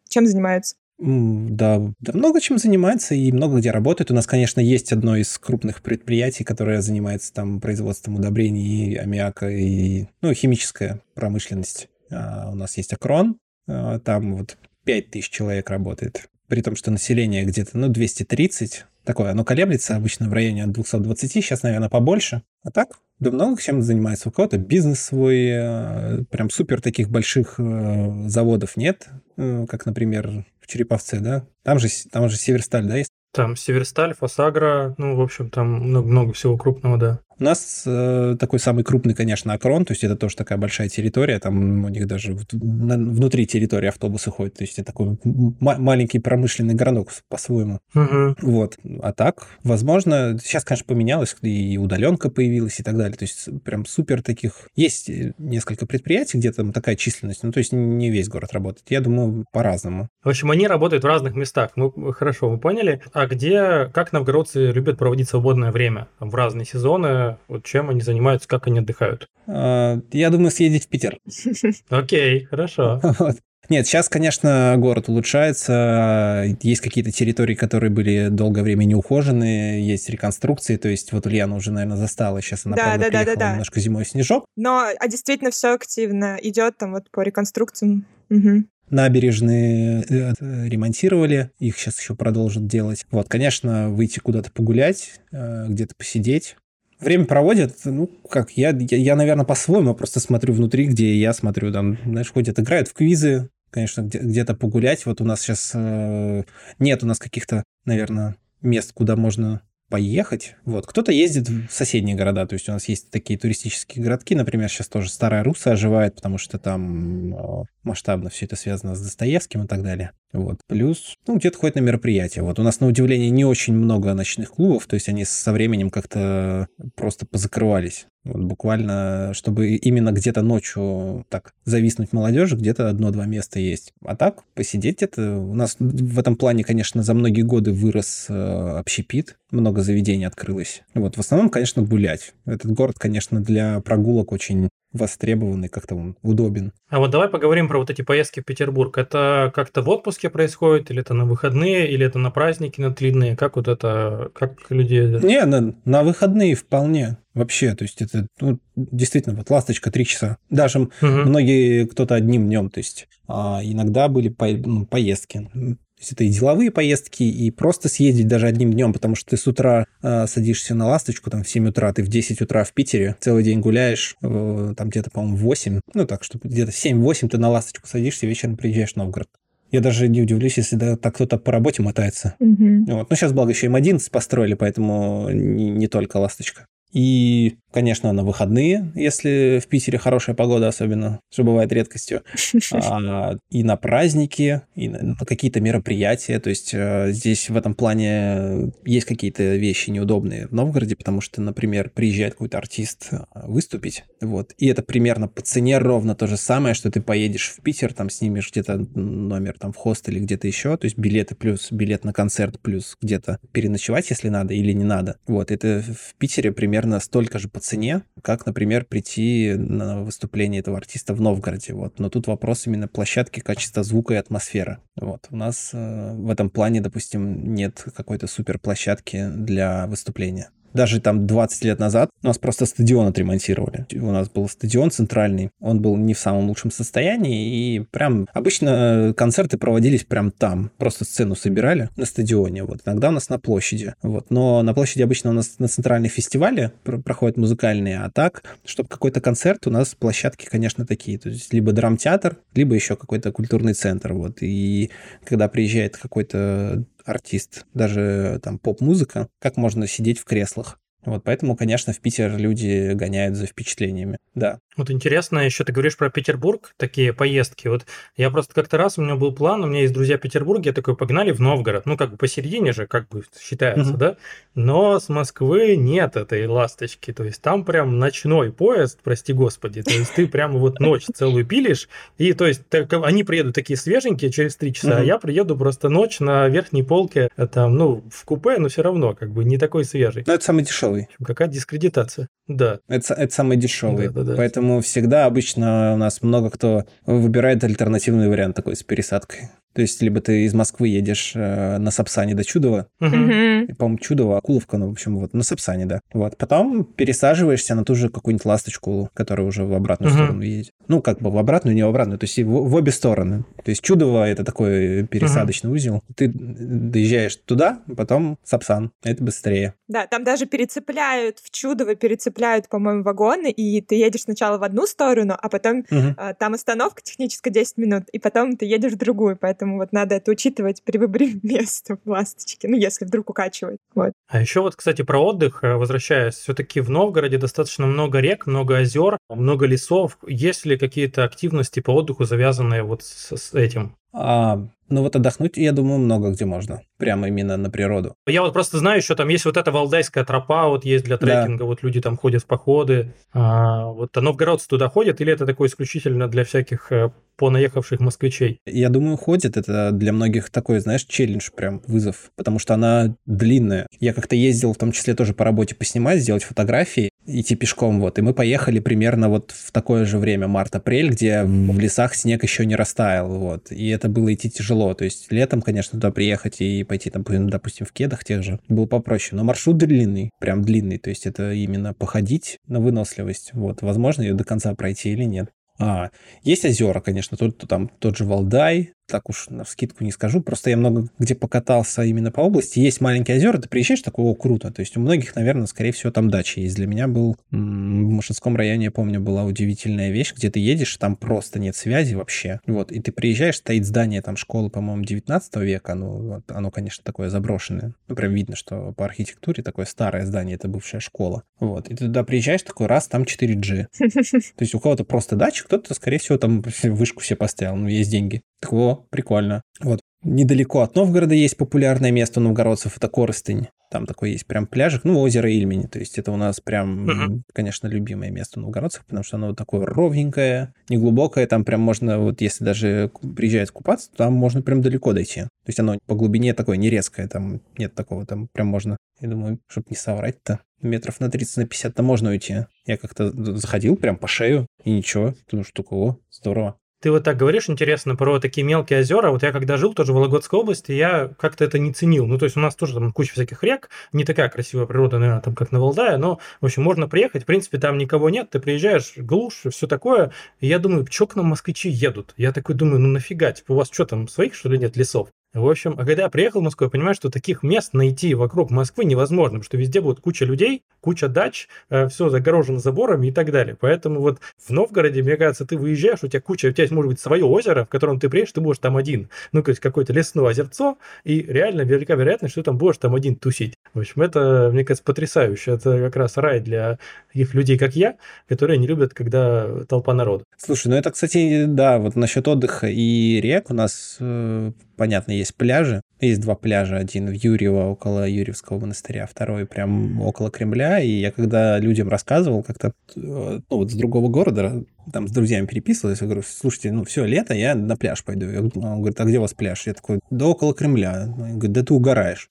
чем занимаются? Да, да, много чем занимается и много где работает. У нас, конечно, есть одно из крупных предприятий, которое занимается там производством удобрений, аммиака и ну, химическая промышленность. А у нас есть Акрон, а, там вот 5000 человек работает. При том, что население где-то, ну, 230, такое, оно колеблется обычно в районе от 220, сейчас, наверное, побольше. А так, да много чем занимается. У кого-то бизнес свой, э, прям супер таких больших э, заводов нет, э, как, например, в Череповце, да? Там же, там же Северсталь, да, есть? Там Северсталь, Фосагра, ну, в общем, там много, много всего крупного, да. У нас э, такой самый крупный, конечно, Акрон, то есть это тоже такая большая территория, там у них даже в, на, внутри территории автобусы ходят, то есть это такой маленький промышленный городок по-своему. Угу. Вот. А так, возможно, сейчас, конечно, поменялось, и удаленка появилась и так далее, то есть прям супер таких... Есть несколько предприятий, где там такая численность, ну, то есть не весь город работает. Я думаю, по-разному. В общем, они работают в разных местах. Ну, хорошо, вы поняли. А где, как новгородцы любят проводить свободное время? Там, в разные сезоны, вот чем они занимаются, как они отдыхают? А, я думаю, съездить в Питер. <laughs> Окей, хорошо. <laughs> Нет, сейчас, конечно, город улучшается. Есть какие-то территории, которые были долгое время не ухожены, есть реконструкции. То есть вот Ульяна уже, наверное, застала. Сейчас она, да, правда, да, да, да, немножко зимой снежок. Но а действительно все активно идет там вот по реконструкциям. Угу набережные э, ремонтировали, их сейчас еще продолжат делать. Вот, конечно, выйти куда-то погулять, э, где-то посидеть, время проводят, ну, как, я, я, я наверное, по-своему просто смотрю внутри, где я смотрю, там, знаешь, ходят, играют в квизы, конечно, где- где-то погулять. Вот у нас сейчас э, нет у нас каких-то, наверное, мест, куда можно поехать. Вот. Кто-то ездит в соседние города, то есть у нас есть такие туристические городки, например, сейчас тоже Старая Руса оживает, потому что там э, масштабно все это связано с Достоевским и так далее. Вот. Плюс, ну, где-то ходят на мероприятия. Вот у нас, на удивление, не очень много ночных клубов, то есть они со временем как-то просто позакрывались. Вот буквально, чтобы именно где-то ночью так зависнуть молодежи, где-то одно-два места есть. А так, посидеть это... У нас в этом плане, конечно, за многие годы вырос э, общепит, много заведений открылось. Вот, в основном, конечно, гулять. Этот город, конечно, для прогулок очень востребованный, как-то он удобен. А вот давай поговорим про вот эти поездки в Петербург. Это как-то в отпуске происходит, или это на выходные, или это на праздники, на длинные? Как вот это, как люди... Не, на, на выходные вполне вообще. То есть это ну, действительно вот ласточка три часа. Даже угу. многие кто-то одним днем. То есть а иногда были по, ну, поездки. То есть это и деловые поездки, и просто съездить даже одним днем, потому что ты с утра э, садишься на ласточку, там в 7 утра, ты в 10 утра в Питере, целый день гуляешь, э, там где-то, по-моему, 8, ну так, что где-то 7-8 ты на ласточку садишься, вечером приезжаешь в Новгород. Я даже не удивлюсь, если да, так кто-то по работе мотается. Угу. Вот. Ну, сейчас, благо, еще М11 построили, поэтому не, не только «Ласточка». И, конечно, на выходные, если в Питере хорошая погода особенно, что бывает редкостью. <laughs> А, и на праздники, и на какие-то мероприятия. То есть э, здесь в этом плане есть какие-то вещи неудобные в Новгороде, потому что, например, приезжает какой-то артист э, выступить, вот, и это примерно по цене ровно то же самое, что ты поедешь в Питер, там снимешь где-то номер там в хостеле или где-то еще, то есть билеты плюс билет на концерт плюс где-то переночевать, если надо или не надо. Вот, это в Питере примерно примерно столько же по цене, как, например, прийти на выступление этого артиста в Новгороде. Вот. Но тут вопрос именно площадки, качества звука и атмосферы. Вот. У нас э, в этом плане, допустим, нет какой-то супер площадки для выступления. Даже там 20 лет назад у нас просто стадион отремонтировали. У нас был стадион центральный, он был не в самом лучшем состоянии, и прям обычно э, концерты проводились прям там. Просто сцену собирали на стадионе, вот. Иногда у нас на площади, вот. Но на площади обычно у нас на центральной фестивале проходят музыкальные, а так, чтобы какой-то концерт, у нас площадки, конечно, такие. То есть либо драмтеатр, либо еще какой-то культурный центр, вот. И когда приезжает какой-то артист, даже там поп-музыка, как можно сидеть в креслах. Вот поэтому, конечно, в Питер люди гоняют за впечатлениями. Да. Вот интересно, еще ты говоришь про Петербург, такие поездки. Вот я просто как-то раз, у меня был план, у меня есть друзья в Петербурге, я такой, погнали в Новгород. Ну, как бы посередине же, как бы считается, угу. да? Но с Москвы нет этой ласточки. То есть там прям ночной поезд, прости господи. То есть ты прямо вот ночь целую пилишь. И то есть так, они приедут такие свеженькие через три часа, угу. а я приеду просто ночь на верхней полке, э, там, ну, в купе, но все равно как бы не такой свежий. Но это самый дешевый. Какая дискредитация. Да. Это, это самый дешевый. Да, да, да. Поэтому всегда обычно у нас много кто выбирает альтернативный вариант такой с пересадкой. То есть, либо ты из Москвы едешь э, на Сапсане до Чудова, uh-huh. по-моему, Чудово, Акуловка, ну, в общем, вот, на Сапсане, да. Вот, потом пересаживаешься на ту же какую-нибудь ласточку, которая уже в обратную uh-huh. сторону едет. Ну, как бы в обратную, не в обратную, то есть в, в обе стороны. То есть Чудово – это такой пересадочный uh-huh. узел. Ты доезжаешь туда, потом Сапсан. Это быстрее. Да, там даже перецепляют, в Чудово перецепляют, по-моему, вагоны, и ты едешь сначала в одну сторону, а потом uh-huh. э, там остановка техническая 10 минут, и потом ты едешь в другую, поэтому Поэтому вот надо это учитывать при выборе <laughs> места в ласточке, ну, если вдруг укачивает. Вот. А еще вот, кстати, про отдых, э, возвращаясь, все-таки в Новгороде достаточно много рек, много озер, много лесов. Есть ли какие-то активности по отдыху, завязанные вот с, с этим? А, ну вот отдохнуть, я думаю, много где можно. Прямо именно на природу. Я вот просто знаю, что там есть вот эта Валдайская тропа, вот есть для трекинга, да. вот люди там ходят в походы. А, вот а новгородцы туда ходят, или это такое исключительно для всяких э, понаехавших москвичей? Я думаю, ходит. Это для многих такой, знаешь, челлендж, прям вызов, потому что она длинная. Я как-то ездил, в том числе тоже по работе поснимать, сделать фотографии, идти пешком, вот. И мы поехали примерно вот в такое же время, март-апрель, где в лесах снег еще не растаял, вот. И это было идти тяжело. То есть летом, конечно, туда приехать и пойти там, допустим, в кедах тех же, было попроще. Но маршрут длинный, прям длинный. То есть это именно походить на выносливость. Вот. Возможно, ее до конца пройти или нет. А, есть озера, конечно, тут там тот же Валдай, так уж на скидку не скажу, просто я много где покатался именно по области. Есть маленькие озера, ты приезжаешь, такое, о, круто. То есть у многих, наверное, скорее всего, там дачи есть. Для меня был в Машинском районе, я помню, была удивительная вещь, где ты едешь, там просто нет связи вообще. Вот, и ты приезжаешь, стоит здание там школы, по-моему, 19 века, ну, вот, оно, конечно, такое заброшенное. Ну, прям видно, что по архитектуре такое старое здание, это бывшая школа. Вот, и ты туда приезжаешь, такой раз, там 4G. <laughs> То есть у кого-то просто дача, кто-то, скорее всего, там <laughs> вышку себе поставил, ну, есть деньги. Так, о, прикольно. Вот. Недалеко от Новгорода есть популярное место у новгородцев, это Коростынь. Там такой есть прям пляжик, ну, озеро Ильмени. То есть это у нас прям, uh-huh. конечно, любимое место у новгородцев, потому что оно вот такое ровненькое, неглубокое. Там прям можно, вот если даже приезжать купаться, там можно прям далеко дойти. То есть оно по глубине такое не резкое, там нет такого, там прям можно, я думаю, чтобы не соврать-то, метров на 30 на 50-то можно уйти. Я как-то заходил прям по шею, и ничего, потому что такое, о, здорово. Ты вот так говоришь, интересно, про такие мелкие озера. Вот я когда жил тоже в Вологодской области, я как-то это не ценил. Ну, то есть у нас тоже там куча всяких рек, не такая красивая природа, наверное, там как на Валдае, но, в общем, можно приехать, в принципе, там никого нет, ты приезжаешь, глушь, все такое. И я думаю, что к нам москвичи едут? Я такой думаю, ну нафига, типа у вас что там, своих, что ли, нет лесов? В общем, а когда я приехал в Москву, я понимаю, что таких мест найти вокруг Москвы невозможно, потому что везде будет куча людей, куча дач, э, все загорожено заборами и так далее. Поэтому вот в Новгороде, мне кажется, ты выезжаешь, у тебя куча, у тебя есть, может быть, свое озеро, в котором ты приедешь, ты будешь там один. Ну, то есть какое-то лесное озерцо, и реально велика вероятность, что ты там будешь там один тусить. В общем, это, мне кажется, потрясающе. Это как раз рай для таких людей, как я, которые не любят, когда толпа народа. Слушай, ну это, кстати, да, вот насчет отдыха и рек у нас э, понятно, есть пляжи. Есть два пляжа. Один в Юрьево, около Юрьевского монастыря, второй прям около Кремля. И я когда людям рассказывал как-то, э, ну вот с другого города, там с друзьями переписывался, я говорю, слушайте, ну все, лето, я на пляж пойду. Он говорит, а где у вас пляж? Я такой, да около Кремля. Он говорит, да ты угораешь.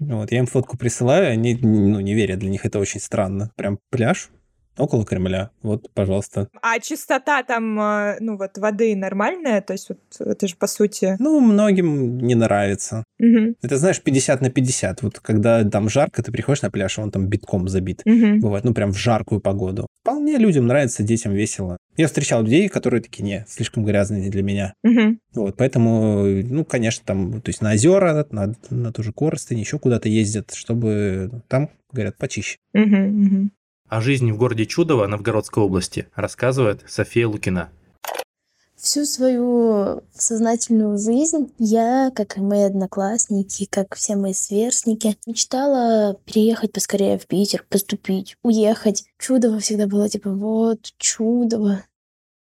Вот, я им фотку присылаю, они ну, не верят, для них это очень странно. Прям пляж, Около Кремля. Вот, пожалуйста. А чистота там, э, ну вот, воды нормальная? То есть вот это же по сути... Ну, многим не нравится. Угу. Это, знаешь, 50 на 50. Вот когда там жарко, ты приходишь на пляж, он там битком забит. Угу. Бывает, ну, прям в жаркую погоду. Вполне людям нравится, детям весело. Я встречал людей, которые такие, не, слишком грязные для меня. Угу. Вот, поэтому, ну, конечно, там, то есть на озера, на, на ту же Коростень, еще куда-то ездят, чтобы там, говорят, почище. Угу, угу. О жизни в городе Чудово Новгородской области рассказывает София Лукина. Всю свою сознательную жизнь я, как и мои одноклассники, как все мои сверстники, мечтала переехать поскорее в Питер, поступить, уехать. Чудово всегда было типа вот, чудово,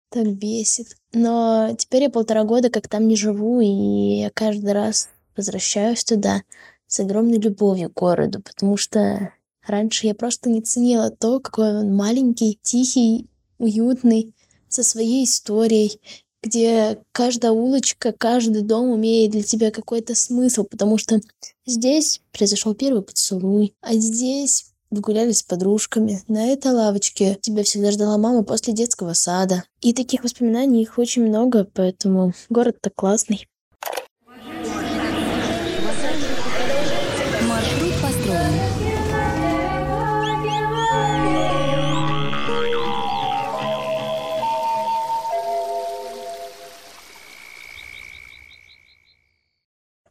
так бесит. Но теперь я полтора года как там не живу, и я каждый раз возвращаюсь туда с огромной любовью к городу, потому что Раньше я просто не ценила то, какой он маленький, тихий, уютный, со своей историей, где каждая улочка, каждый дом имеет для тебя какой-то смысл, потому что здесь произошел первый поцелуй, а здесь вы гуляли с подружками. На этой лавочке тебя всегда ждала мама после детского сада. И таких воспоминаний их очень много, поэтому город-то классный.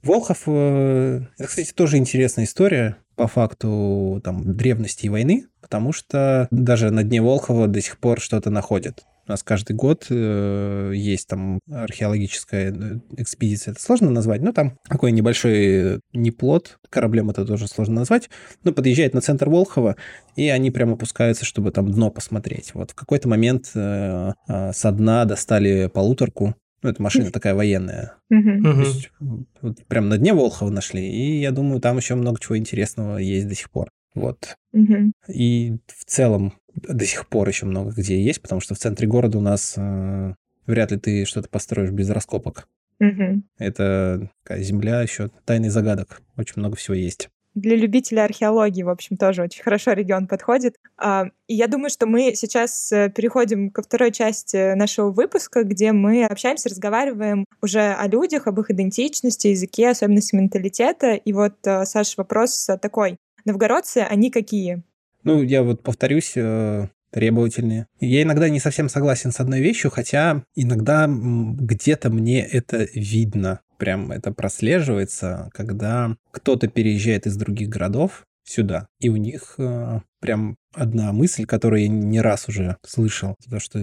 Волхов, э, это, кстати, тоже интересная история по факту там, древности и войны, потому что даже на дне Волхова до сих пор что-то находят. У нас каждый год э, есть там археологическая э, экспедиция. Это сложно назвать, но там такой небольшой неплод, кораблем это тоже сложно назвать, но подъезжает на центр Волхова, и они прямо опускаются, чтобы там дно посмотреть. Вот в какой-то момент э, э, со дна достали полуторку, ну, это машина такая военная. Угу. То есть, вот прям на дне Волхова нашли. И я думаю, там еще много чего интересного есть до сих пор. Вот. Угу. И в целом до сих пор еще много где есть, потому что в центре города у нас э, вряд ли ты что-то построишь без раскопок. Угу. Это такая земля еще тайный загадок. Очень много всего есть для любителей археологии, в общем, тоже очень хорошо регион подходит. А, и я думаю, что мы сейчас э, переходим ко второй части нашего выпуска, где мы общаемся, разговариваем уже о людях, об их идентичности, языке, особенности менталитета. И вот, э, Саш, вопрос такой. Новгородцы, они какие? Ну, я вот повторюсь, э, требовательные. Я иногда не совсем согласен с одной вещью, хотя иногда где-то мне это видно прям это прослеживается, когда кто-то переезжает из других городов сюда, и у них э, прям одна мысль, которую я не раз уже слышал, то, что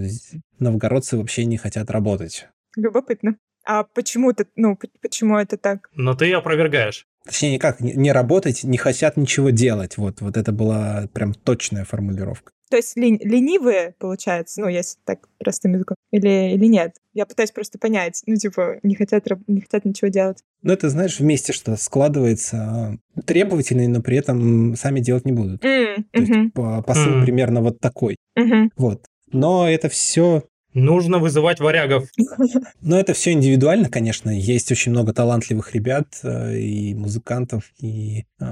новгородцы вообще не хотят работать. Любопытно. А почему это, ну, почему это так? Но ты опровергаешь. Точнее, никак, не работать, не хотят ничего делать. Вот, вот это была прям точная формулировка. То есть лень, ленивые, получается, ну, если так простым языком, или, или нет? Я пытаюсь просто понять, ну, типа, не хотят, не хотят ничего делать. Ну, это, знаешь, вместе что складывается требовательные, но при этом сами делать не будут. Mm, То есть посыл mm. примерно вот такой. Mm-hmm. Вот. Но это все Нужно вызывать варягов. <laughs> Но это все индивидуально, конечно. Есть очень много талантливых ребят э, и музыкантов, и э,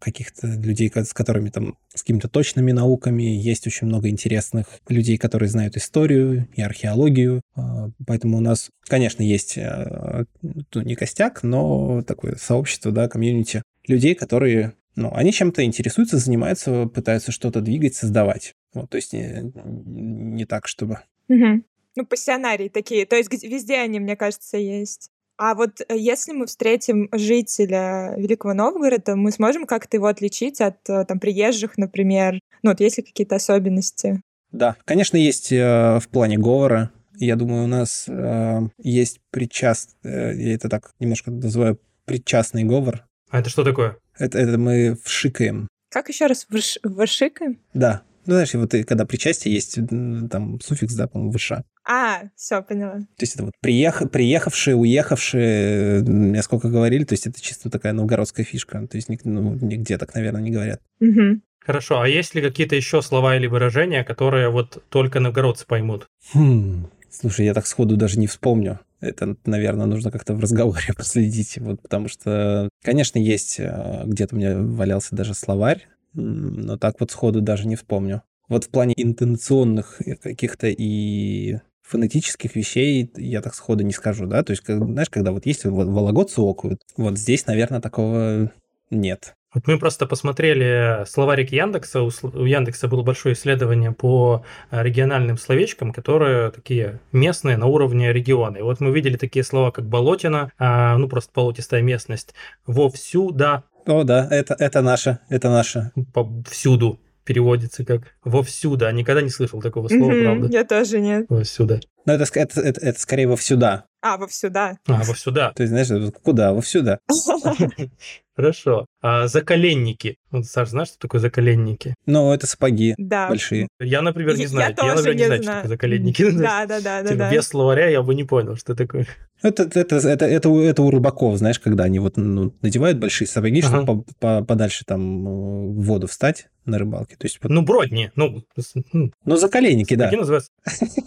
каких-то людей, с которыми там, с какими-то точными науками. Есть очень много интересных людей, которые знают историю и археологию. Э, поэтому у нас, конечно, есть ну, не костяк, но такое сообщество, да, комьюнити людей, которые ну, они чем-то интересуются, занимаются, пытаются что-то двигать, создавать. Вот, то есть не, не так, чтобы Угу. Ну, пассионарии такие. То есть везде они, мне кажется, есть. А вот э, если мы встретим жителя Великого Новгорода, мы сможем как-то его отличить от э, там приезжих, например? Ну, вот есть ли какие-то особенности? Да, конечно, есть э, в плане говора. Я думаю, у нас э, есть причаст... Э, я это так немножко называю причастный говор. А это что такое? Это, это мы вшикаем. Как еще раз вш... вшикаем? Да. Ну, знаешь, вот и когда причастие есть там суффикс, да, по-моему, выша. А, все, поняла. То есть это вот приех... приехавшие, уехавшие, мне сколько говорили, то есть это чисто такая новгородская фишка. То есть ну, нигде так, наверное, не говорят. Угу. Хорошо, а есть ли какие-то еще слова или выражения, которые вот только новгородцы поймут? Хм, слушай, я так сходу даже не вспомню. Это, наверное, нужно как-то в разговоре <laughs> последить, вот, потому что, конечно, есть, э, где-то у меня валялся даже словарь, но так вот сходу даже не вспомню. Вот в плане интонационных каких-то и фонетических вещей я так сходу не скажу, да, то есть, как, знаешь, когда вот есть вологодцы окуют, вот здесь, наверное, такого нет. Вот мы просто посмотрели словарик Яндекса. У Яндекса было большое исследование по э, региональным словечкам, которые такие местные на уровне региона. И вот мы видели такие слова, как болотина, а, ну просто болотистая местность, вовсю, да. О, да, это, это наше, это наше. Повсюду переводится как вовсюду. А никогда не слышал такого слова, Мгм, правда? Я тоже нет. Вовсюду. Но это, ск- это, это, это скорее вовсюда. А, вовсюда. А, вовсюда. То есть, знаешь, куда? Вовсюда. <laughs> Хорошо. А заколенники. Вот, Саш, знаешь, что такое заколенники? Ну, это сапоги Да. большие. Я, например, не Я знаю. Я, тоже например, не не знаю, что такое заколенники. <laughs> Да, да, да, да, Типа, да. без словаря я бы не понял, что такое. Это, это, это, это, у- это у рыбаков, знаешь, когда они вот ну, надевают большие сапоги, Ага. чтобы по- по- подальше там э, в воду встать на рыбалке. То есть, вот, Ну, бродни. Ну, ну, ну, заколенники, да. Называются?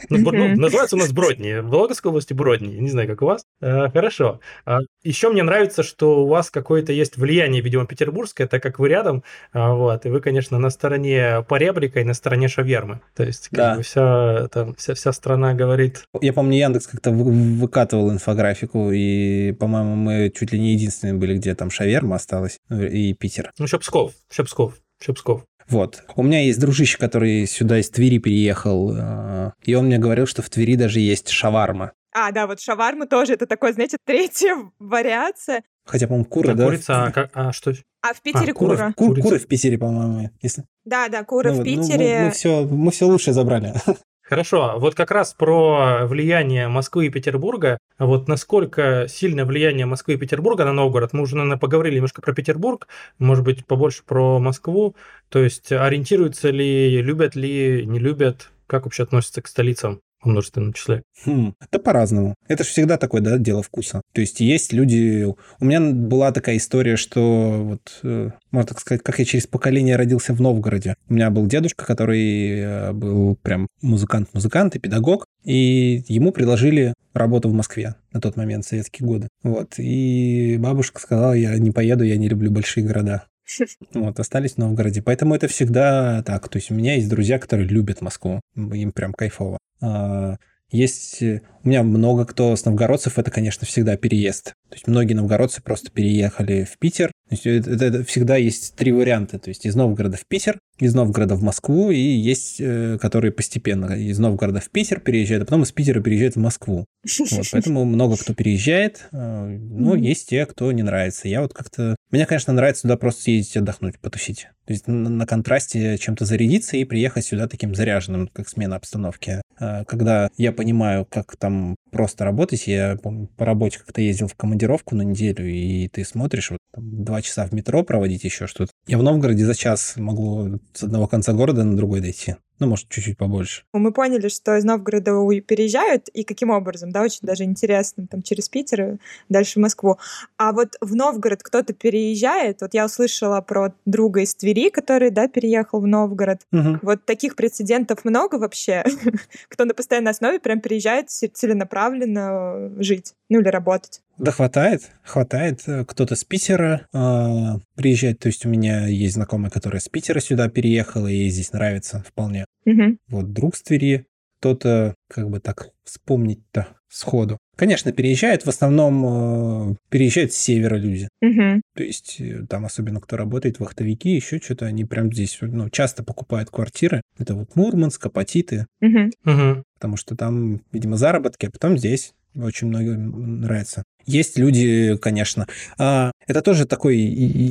Ну, ну, у нас Бродни. В Вологодской области Бродни. Не знаю, как у вас. Э, Хорошо. А Еще мне нравится, что у вас какое-то есть влияние, видимо, петербургское, так как вы рядом. а, Вот. И вы, конечно, на стороне поребрика и на стороне шавермы. То есть, как Да. бы вся, там, вся, вся страна говорит... Я помню, Яндекс как-то вы- выкатывал инфографику, и, по-моему, мы чуть ли не единственные были, где там шаверма осталась, ну, и Питер. Ну, еще Псков. Еще Псков. Еще Псков. Вот. У меня есть дружище, который сюда из Твери переехал, э, и он мне говорил, что в Твери даже есть шаварма. А, да, вот шаварма тоже, это такой, знаете, <laughs> третья вариация. Хотя, по-моему, куры, А да? курица, а, как- а что? А в Питере куры, кура. ку- Курица. куры в Питере, по-моему. Если... Да, да, кура Ну в вот, ну, мы- Питере. мы, все, мы все лучшее забрали. <laughs> Хорошо, вот как раз про влияние Москвы и Петербурга. Вот насколько сильное влияние Москвы и Петербурга на Новгород? Мы уже, наверное, поговорили немножко про Петербург, может быть, побольше про Москву. То есть ориентируются ли, любят ли, не любят, как вообще относятся к столицам в множественном числе? Хм, да по-разному. Это же всегда такое, да, дело вкуса. То есть есть люди... У меня была такая история, что вот, э, можно так сказать, как я через поколение родился в Новгороде. У меня был дедушка, который э, был прям музыкант-музыкант и педагог, и ему предложили работу в Москве на тот момент, в советские годы. Вот. И бабушка сказала, я не поеду, я не люблю большие города. <laughs> Вот, остались в Новгороде. Поэтому это всегда так. То есть у меня есть друзья, которые любят Москву. Им прям кайфово. А, Есть... э, У меня много кто с новгородцев, это, конечно, всегда переезд. То есть многие новгородцы просто переехали в Питер. То есть это, это- всегда есть три варианта. То есть из Новгорода в Питер, из Новгорода в Москву, и есть, э, которые постепенно из Новгорода в Питер переезжают, а потом из Питера переезжают в Москву. Вот, поэтому много кто переезжает, э, но Мгм. есть те, кто не нравится. Я вот как-то... Мне, конечно, нравится туда просто съездить отдохнуть, потусить. То есть на, контрасте чем-то зарядиться и приехать сюда таким заряженным, как смена обстановки. А, Когда я понимаю, как там просто работать, я помню, по работе как-то ездил в командировку на неделю, и ты смотришь, вот там, два часа в метро проводить еще что-то. Я в Новгороде за час могу с одного конца города на другой дойти. Ну, может, чуть-чуть побольше. Мы поняли, что из Новгорода переезжают, и каким образом, да, очень даже интересно, там, через Питер и дальше в Москву. А вот в Новгород кто-то переезжает, вот я услышала про друга из Твери, который, да, переехал в Новгород. Мгм. Вот таких прецедентов много вообще, <laughs> кто на постоянной основе прям переезжает целенаправленно жить, ну или работать. Да хватает, хватает. Э, Кто-то с Питера э, приезжает. То есть у меня есть знакомая, которая с Питера сюда переехала, и ей здесь нравится вполне. Мгм. Вот друг с Твери. Кто-то, как бы так вспомнить-то сходу. Конечно, переезжают, в основном э, переезжают с севера люди. Мгм. То есть э, там особенно кто работает, вахтовики, еще что-то, они прям здесь ну, часто покупают квартиры. Это вот Мурманск, Апатиты. Мгм. потому что там, видимо, заработки, а потом здесь Очень многим нравится. Есть люди, конечно. А, это тоже такой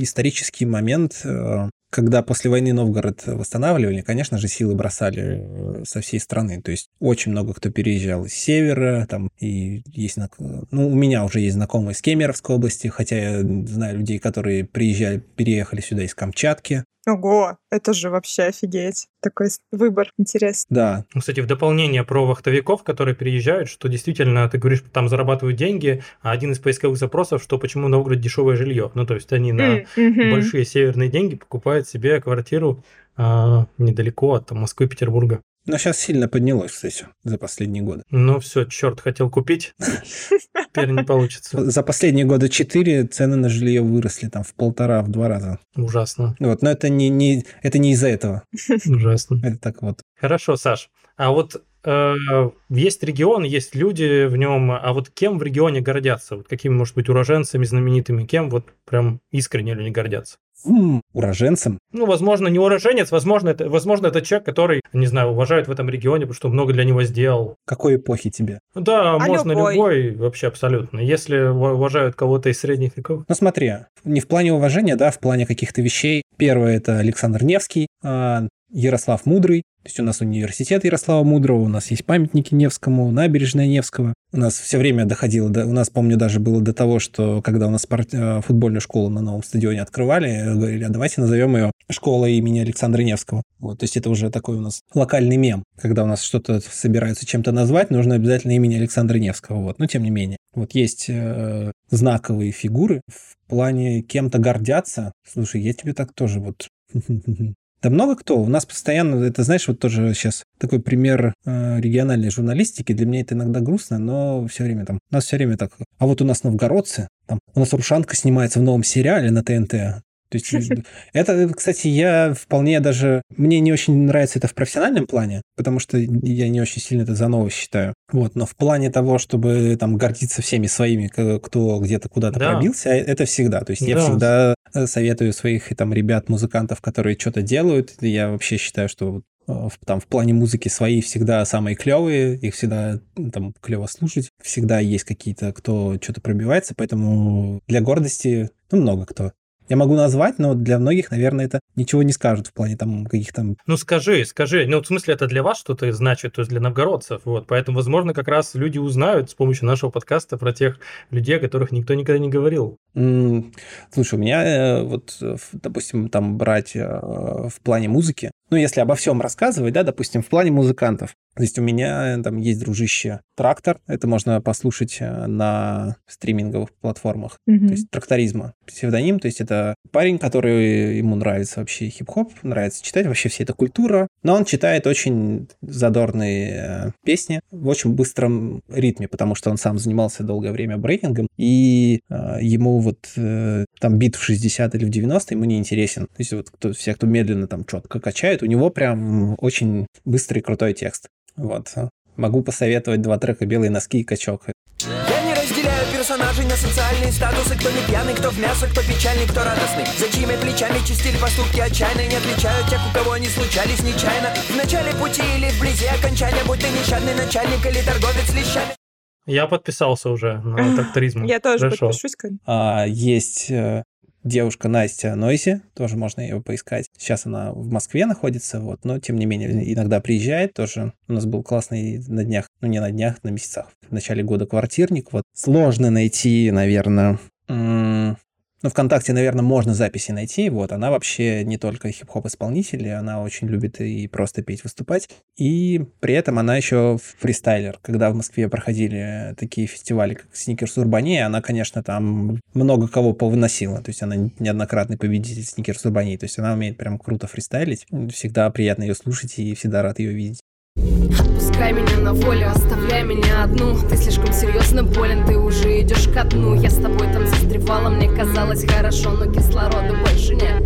исторический момент, э, когда после войны Новгород восстанавливали, конечно же, силы бросали э, со всей страны. То есть очень много кто переезжал из севера, там и есть... Ну, у меня уже есть знакомые из Кемеровской области, хотя я знаю людей, которые приезжали, переехали сюда из Камчатки. Ого, это же вообще офигеть. Такой выбор интересный. Да. Ну, кстати, в дополнение про вахтовиков, которые приезжают, что действительно, ты говоришь, там зарабатывают деньги, а один из поисковых запросов, что почему Новгород дешевое жилье. Ну, то есть они на mm-hmm. большие северные деньги покупают себе квартиру а, недалеко от там, Москвы и Петербурга. Но сейчас сильно поднялось, кстати, за последние годы. Ну все, черт, хотел купить. <laughs> Теперь не получится. За последние годы четыре цены на жилье выросли там в полтора, в два раза. Ужасно. Вот, но это не, не, это не из-за этого. <laughs> Ужасно. Это так вот. Хорошо, Саш. А вот э, есть регион, есть люди в нем, а вот кем в регионе гордятся? Вот какими, может быть, уроженцами знаменитыми, кем вот прям искренне люди гордятся? Уроженцем? Ну, возможно, не уроженец, возможно это, возможно, это человек, который, не знаю, уважают в этом регионе, потому что много для него сделал. Какой эпохи тебе? Да, А можно любой? любой, вообще абсолютно. Если ува- уважают кого-то из средних веков. Ну смотри, не в плане уважения, да, в плане каких-то вещей. Первое это Александр Невский, а, Ярослав Мудрый. Есть у нас университет Ярослава Мудрого, у нас есть памятники Невскому, набережная Невского. У нас все время доходило, до, у нас, помню, даже было до того, что когда у нас спорт, э, футбольную школу на новом стадионе открывали, говорили, а давайте назовем ее школа имени Александра Невского. Вот, то есть это уже такой у нас локальный мем. Когда у нас что-то собираются чем-то назвать, нужно обязательно имени Александра Невского. Вот, но тем не менее. Вот есть э, знаковые фигуры в плане кем-то гордятся. Слушай, я тебе так тоже вот <laughs> да много кто. У нас постоянно, это знаешь, вот тоже сейчас такой пример э, региональной журналистики. Для меня это иногда грустно, но все время там, у нас все время так. А вот у нас новгородцы, там, у нас Рушанка снимается в новом сериале на ТНТ. То есть это, кстати, я вполне даже... Мне не очень нравится это в профессиональном плане, потому что я не очень сильно это за новость считаю. Вот, но в плане того, чтобы там гордиться всеми своими, кто где-то куда-то Да. пробился, это всегда. То есть я Да. всегда э, советую своих там ребят, музыкантов, которые что-то делают. Я вообще считаю, что э, в- там в плане музыки свои всегда самые клевые, их всегда там клево слушать. Всегда есть какие-то, кто что-то пробивается, поэтому для гордости, ну, много кто. Я могу назвать, но для многих, наверное, это ничего не скажут в плане там каких-то... Ну скажи, скажи, ну в смысле это для вас что-то значит, то есть для новгородцев, вот, поэтому, возможно, как раз люди узнают с помощью нашего подкаста про тех людей, о которых никто никогда не говорил. М, Слушай, у меня э, вот, э, допустим, там брать э, в плане музыки, ну, если обо всем рассказывать, да, допустим, в плане музыкантов, то есть у меня э, там есть дружище Трактор, это можно послушать э, на стриминговых платформах, Мгм. то есть тракторизма, псевдоним, то есть это парень, который ему нравится вообще хип-хоп, нравится читать вообще вся эта культура, но он читает очень задорные э, песни в очень быстром ритме, потому что он сам занимался долгое время брейкингом, и э, ему вот э, там бит в 60 или в 90 ему не интересен. То есть вот кто, все, кто медленно там четко у него прям очень быстрый крутой текст. Вот. Могу посоветовать два трека «Белые носки» и «Качок». Я не разделяю персонажей на социальные статусы Кто не пьяный, кто в мясо, кто печальный, кто радостный За чьими плечами чистили поступки отчаянные Не отличаю тех, у кого они случались нечаянно В начале пути или вблизи окончания Будь ты нещадный начальник или торговец лещами Я подписался уже на тракторизм. <laughs> Я тоже Хорошо. подпишусь. конечно. А, есть э, девушка Настя Нойси, тоже можно ее поискать. Сейчас она в Москве находится, вот, но тем не менее иногда приезжает тоже. У нас был классный на днях, ну не на днях, на месяцах, в начале года квартирник. Вот сложно найти, наверное. Ну, ВКонтакте, наверное, можно записи найти. Вот, она вообще не только хип-хоп исполнитель, она очень любит и просто петь, выступать. И при этом она еще фристайлер. Когда в Москве проходили такие фестивали, как Сникерс Урбаней, она, конечно, там много кого повыносила. То есть она неоднократный победитель Сникерс Урбаней. То есть она умеет прям круто фристайлить. Всегда приятно ее слушать и всегда рад ее видеть. Отпускай меня на волю, оставляй меня одну. Ты слишком серьезно болен, ты уже идешь ко дну. Я с тобой там застревала, мне казалось хорошо Но кислорода больше нет.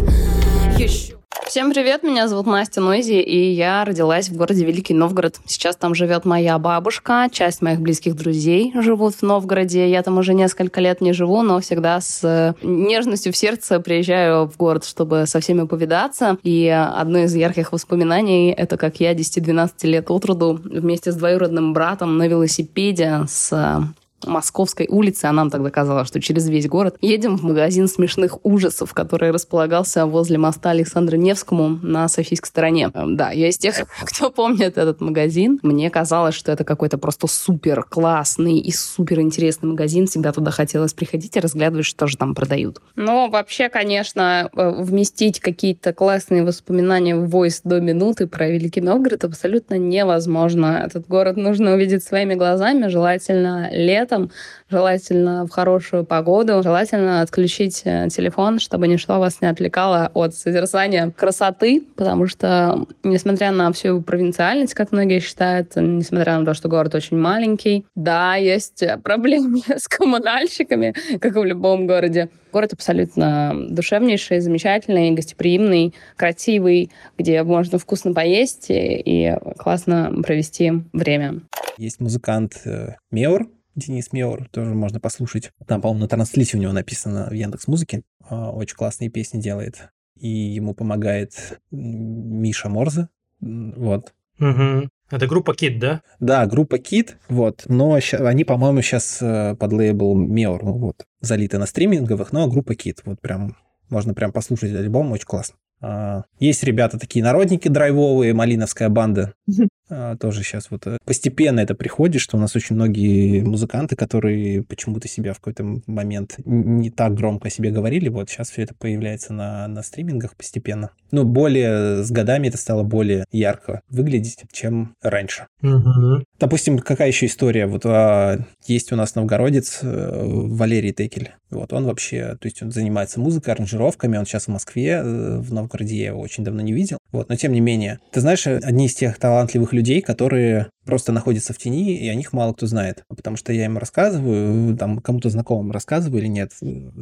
Еще Всем привет, меня зовут Настя Нойзи, и я родилась в городе Великий Новгород. Сейчас там живет моя бабушка, часть моих близких друзей живут в Новгороде. Я там уже несколько лет не живу, но всегда с э, нежностью в сердце приезжаю в город, чтобы со всеми повидаться. И одно из ярких воспоминаний — это как я 10-12 лет от роду вместе с двоюродным братом на велосипеде с э, Московской улице, а нам тогда казалось, что через весь город, едем в магазин смешных ужасов, который располагался возле моста Александра Невскому на Софийской стороне. Эм, да, я из тех, <laughs> кто помнит этот магазин. Мне казалось, что это какой-то просто супер классный и супер интересный магазин. Всегда туда хотелось приходить и разглядывать, что же там продают. Но вообще, конечно, э, вместить какие-то классные воспоминания в войс до минуты про Великий Новгород абсолютно невозможно. Этот город нужно увидеть своими глазами, желательно летом, желательно в хорошую погоду, желательно отключить э, телефон, чтобы ничто вас не отвлекало от созерцания красоты, потому что, несмотря на всю провинциальность, как многие считают, несмотря на то, что город очень маленький, да, есть проблемы <laughs> с коммунальщиками, как и в любом городе. Город абсолютно душевнейший, замечательный, гостеприимный, красивый, где можно вкусно поесть и классно провести время. Есть музыкант э, Меор, Денис Меор, тоже можно послушать. Там, по-моему, на транслите у него написано в Яндекс Музыке. А, очень классные песни делает. И ему помогает Миша Морзе. Вот. Угу. Это группа Кит, да? Да, группа Кит, вот. Но они, по-моему, сейчас э, под лейбл Меор, вот, залиты на стриминговых, но группа Кит, вот прям, можно прям послушать альбом, очень классно. А, есть ребята такие народники драйвовые, Малиновская банда. <laughs> А, тоже сейчас вот э, постепенно это приходит, что у нас очень многие музыканты, которые почему-то себя в какой-то момент не так громко о себе говорили, вот сейчас все это появляется на, на стримингах постепенно. Ну, более с годами это стало более ярко выглядеть, чем раньше. Угу. Допустим, какая еще история? Вот а, есть у нас новгородец э, Валерий Текель. Вот он вообще, то есть он занимается музыкой, аранжировками, он сейчас в Москве, э, в Новгороде я его очень давно не видел. Вот, но тем не менее, ты знаешь, одни из тех талантливых людей, которые просто находятся в тени, и о них мало кто знает. Потому что я им рассказываю, там, кому-то знакомым рассказываю или нет,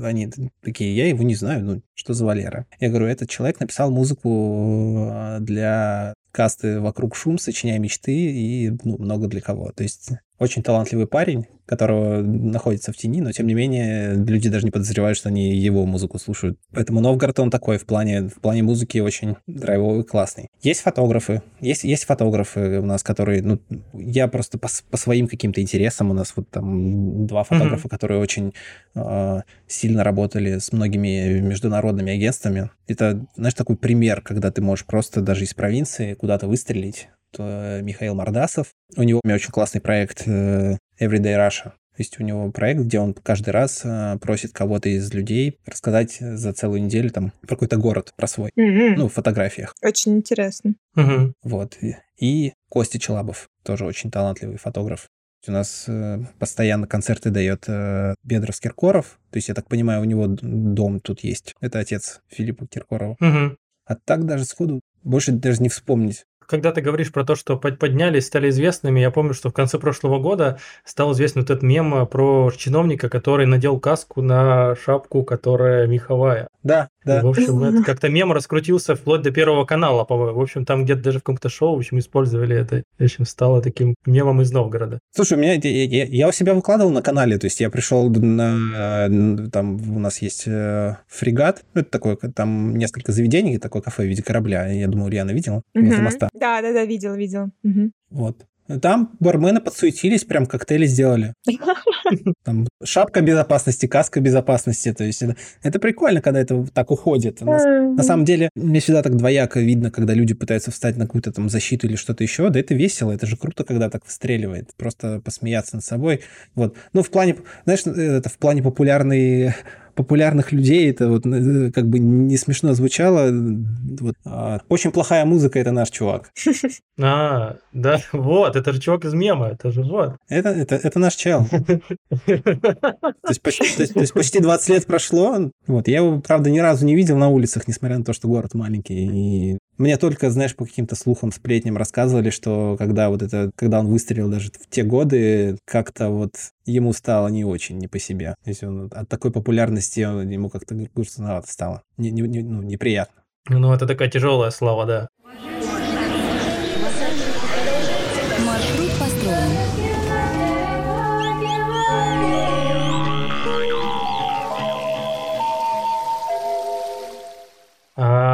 они такие, я его не знаю, ну, что за Валера? Я говорю, этот человек написал музыку э, для касты «Вокруг шум», «Сочиняя мечты» и ну, много для кого. То есть очень талантливый парень, которого находится в тени, но тем не менее люди даже не подозревают, что они его музыку слушают. Поэтому Новгород он такой в плане, в плане музыки очень драйвовый, классный. Есть фотографы, есть, есть фотографы у нас, которые, ну, я просто по, по своим каким-то интересам, у нас вот там два фотографа, mm-hmm. которые очень э, сильно работали с многими международными агентствами. Это, знаешь, такой пример, когда ты можешь просто даже из провинции куда-то выстрелить, Михаил Мордасов. У него очень классный проект э, Everyday Russia. То есть у него проект, где он каждый раз э, просит кого-то из людей рассказать за целую неделю там про какой-то город, про свой, mm-hmm. ну, в фотографиях. Очень интересно. Mm-hmm. Вот. И Костя Челабов, тоже очень талантливый фотограф. У нас э, постоянно концерты дает э, Бедрос Киркоров. То есть, я так понимаю, у него дом тут есть. Это отец Филиппа Киркорова. Угу. А так даже сходу больше даже не вспомнить когда ты говоришь про то, что поднялись, стали известными, я помню, что в конце прошлого года стал известен вот этот мем про чиновника, который надел каску на шапку, которая меховая. Да, да. В общем, <laughs> это как-то мем раскрутился вплоть до Первого канала, по-моему. В общем, там где-то даже в каком-то шоу, в общем, использовали это. В общем, стало таким мемом из Новгорода. Слушай, у меня, я, я у себя выкладывал на канале, то есть я пришел на, там у нас есть э, фрегат, ну, это такое, там несколько заведений, такое кафе в виде корабля, я думаю, Риана видела, возле моста. Да, да, да, видел, видел. Угу. Вот. Там бармены подсуетились, прям коктейли сделали. Там шапка безопасности, каска безопасности. То есть это, это прикольно, когда это так уходит. На, на самом деле, мне всегда так двояко видно, когда люди пытаются встать на какую-то там защиту или что-то еще. Да это весело, это же круто, когда так выстреливает. Просто посмеяться над собой. Вот. Ну, в плане, знаешь, это в плане популярной популярных людей это вот э, как бы не смешно звучало. Вот. А, очень плохая музыка это наш чувак. <laughs> А, да, вот, это же чувак из мема, это же вот. Это, это, это наш чел. <laughs> То есть, почти, то, есть, то есть почти 20 лет прошло. Вот, я его, правда, ни разу не видел на улицах, несмотря на то, что город маленький. И мне только, знаешь, по каким-то слухам, сплетням рассказывали, что когда вот это, когда он выстрелил даже в те годы, как-то вот ему стало не очень, не по себе. То есть он от такой популярности ему как-то грустновато стало. Не, не, не, ну, неприятно. Ну, это такая тяжелая слава, да.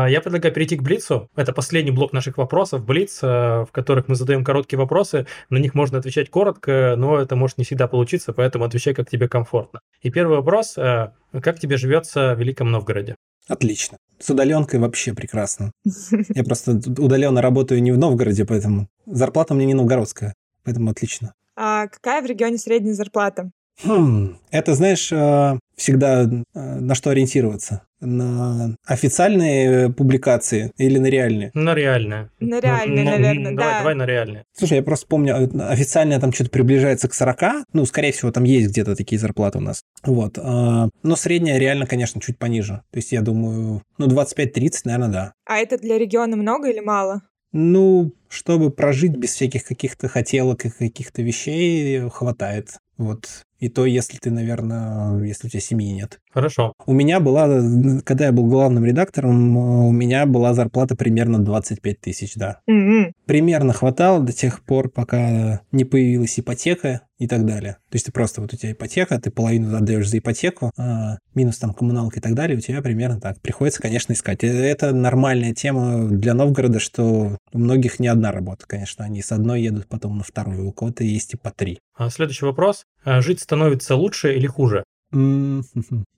Я предлагаю перейти к Блицу. Это последний блок наших вопросов. Блиц, э, в которых мы задаем короткие вопросы. На них можно отвечать коротко, но это может не всегда получиться, поэтому отвечай, как тебе комфортно. И первый вопрос. Э, как тебе живется в Великом Новгороде? Отлично. С удаленкой вообще прекрасно. <laughs> Я просто удаленно работаю не в Новгороде, поэтому зарплата у меня не новгородская, поэтому отлично. А какая в регионе средняя зарплата? Хм, это, знаешь, э, всегда э, на что ориентироваться? На официальные публикации или на реальные? На реальные. На реальные, Ну, наверное, давай, да. Давай на реальные. Слушай, я просто помню, э, официально там что-то приближается к 40, ну, скорее всего, там есть где-то такие зарплаты у нас. Вот. Но средняя реально, конечно, чуть пониже. То есть, я думаю, ну, 25-30, наверное, да. А это для региона много или мало? Ну, чтобы прожить без всяких каких-то хотелок и каких-то вещей, хватает. Вот. И то, если ты, наверное, если у тебя семьи нет. Хорошо. У меня была, когда я был главным редактором, у меня была зарплата примерно 25 тысяч, да. М-м. Примерно хватало до тех пор, пока не появилась ипотека и так далее. То есть ты просто, вот у тебя ипотека, ты половину отдаешь за ипотеку, а минус там коммуналка и так далее, у тебя примерно так. Приходится, конечно, искать. Э, Это нормальная тема для Новгорода, что у многих не одна работа, конечно. Они с одной едут потом на вторую, у кого-то есть и по три. А Следующий вопрос. А Жить становится лучше или хуже?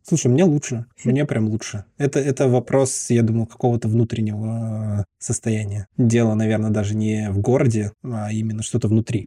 Слушай, мне лучше. Мне прям лучше. Это, это вопрос, я думаю, какого-то внутреннего э, состояния. Дело, наверное, даже не в городе, а именно что-то внутри.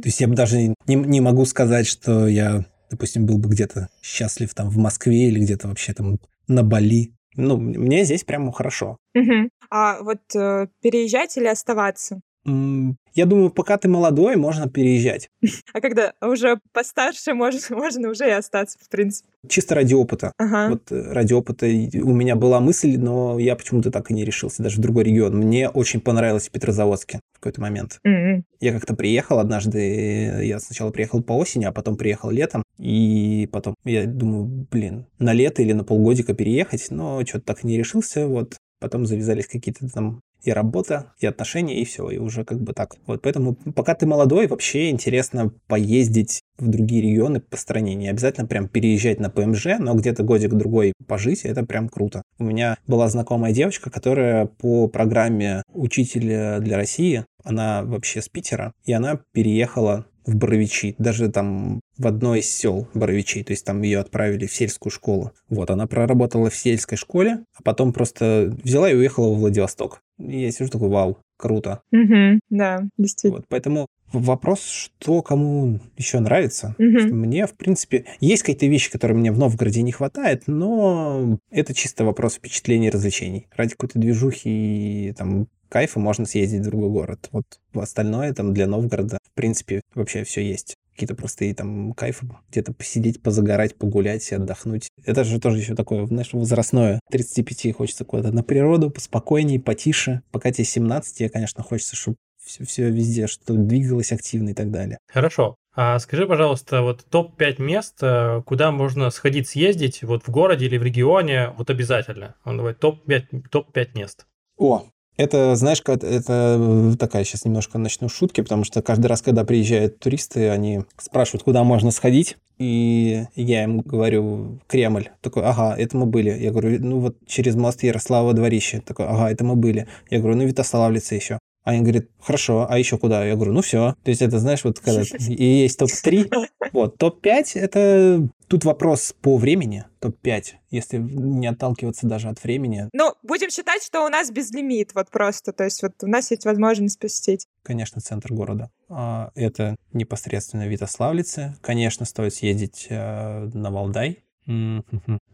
То есть я бы даже не, не могу сказать, что я, допустим, был бы где-то счастлив там в Москве или где-то вообще там на Бали. Ну, мне здесь прямо хорошо. Мгм. А вот э, переезжать или оставаться? Я думаю, пока ты молодой, можно переезжать. А когда уже постарше, можно, <laughs> можно уже и остаться, в принципе. Чисто ради опыта. Ага. Вот э, ради опыта у меня была мысль, но я почему-то так и не решился, даже в другой регион. Мне очень понравилось в Петрозаводске в какой-то момент. М-м. Я как-то приехал однажды, э, я сначала приехал по осени, а потом приехал летом, и потом я думаю, блин, на лето или на полгодика переехать, но что-то так и не решился, вот. Потом завязались какие-то там и работа, и отношения, и все, и уже как бы так. Вот поэтому пока ты молодой, вообще интересно поездить в другие регионы по стране. Не обязательно прям переезжать на ПМЖ, но где-то годик-другой пожить, это прям круто. У меня была знакомая девочка, которая по программе «Учитель для России», она вообще с Питера, и она переехала в Боровичи, даже там в одно из сел Боровичей, то есть там ее отправили в сельскую школу. Вот, она проработала в сельской школе, а потом просто взяла и уехала в Владивосток. И я сижу такой, вау, круто. Мгм. Да, действительно. Вот, поэтому вопрос, что кому еще нравится. Что Мне, в принципе, есть какие-то вещи, которые мне в Новгороде не хватает, но это чисто вопрос впечатлений и развлечений. Ради какой-то движухи и там кайфа можно съездить в другой город. Вот остальное там для Новгорода, в принципе, вообще все есть. Какие-то простые там кайфы, где-то посидеть, позагорать, погулять, отдохнуть. Это же тоже еще такое, знаешь, возрастное. 35 хочется куда-то на природу, поспокойнее, потише. Пока тебе 17, тебе, конечно, хочется, чтобы все, все везде, что двигалось активно и так далее. Хорошо. А скажи, пожалуйста, вот топ-5 мест, э, куда можно сходить, съездить, вот в городе или в регионе, вот обязательно. Ну, давай, топ-5 топ-5 мест. О, это, знаешь, это такая сейчас немножко начну шутки, потому что каждый раз, когда приезжают туристы, они спрашивают, куда можно сходить, и я им говорю, Кремль. Такой, ага, это мы были. Я говорю, ну вот через мост Ярослава дворище. Такой, ага, это мы были. Я говорю, ну Витославлица еще. Они говорят, хорошо, а еще куда? Я говорю, ну все. То есть это, знаешь, вот когда <laughs> и есть топ-3. Вот, топ-5 это тут вопрос по времени. Топ-5, если не отталкиваться даже от времени, Ну, будем считать, что у нас безлимит, вот просто. То есть вот у нас есть возможность посетить. конечно, центр города. А, Это непосредственно Витославлице. Конечно, стоит съездить э, на Валдай.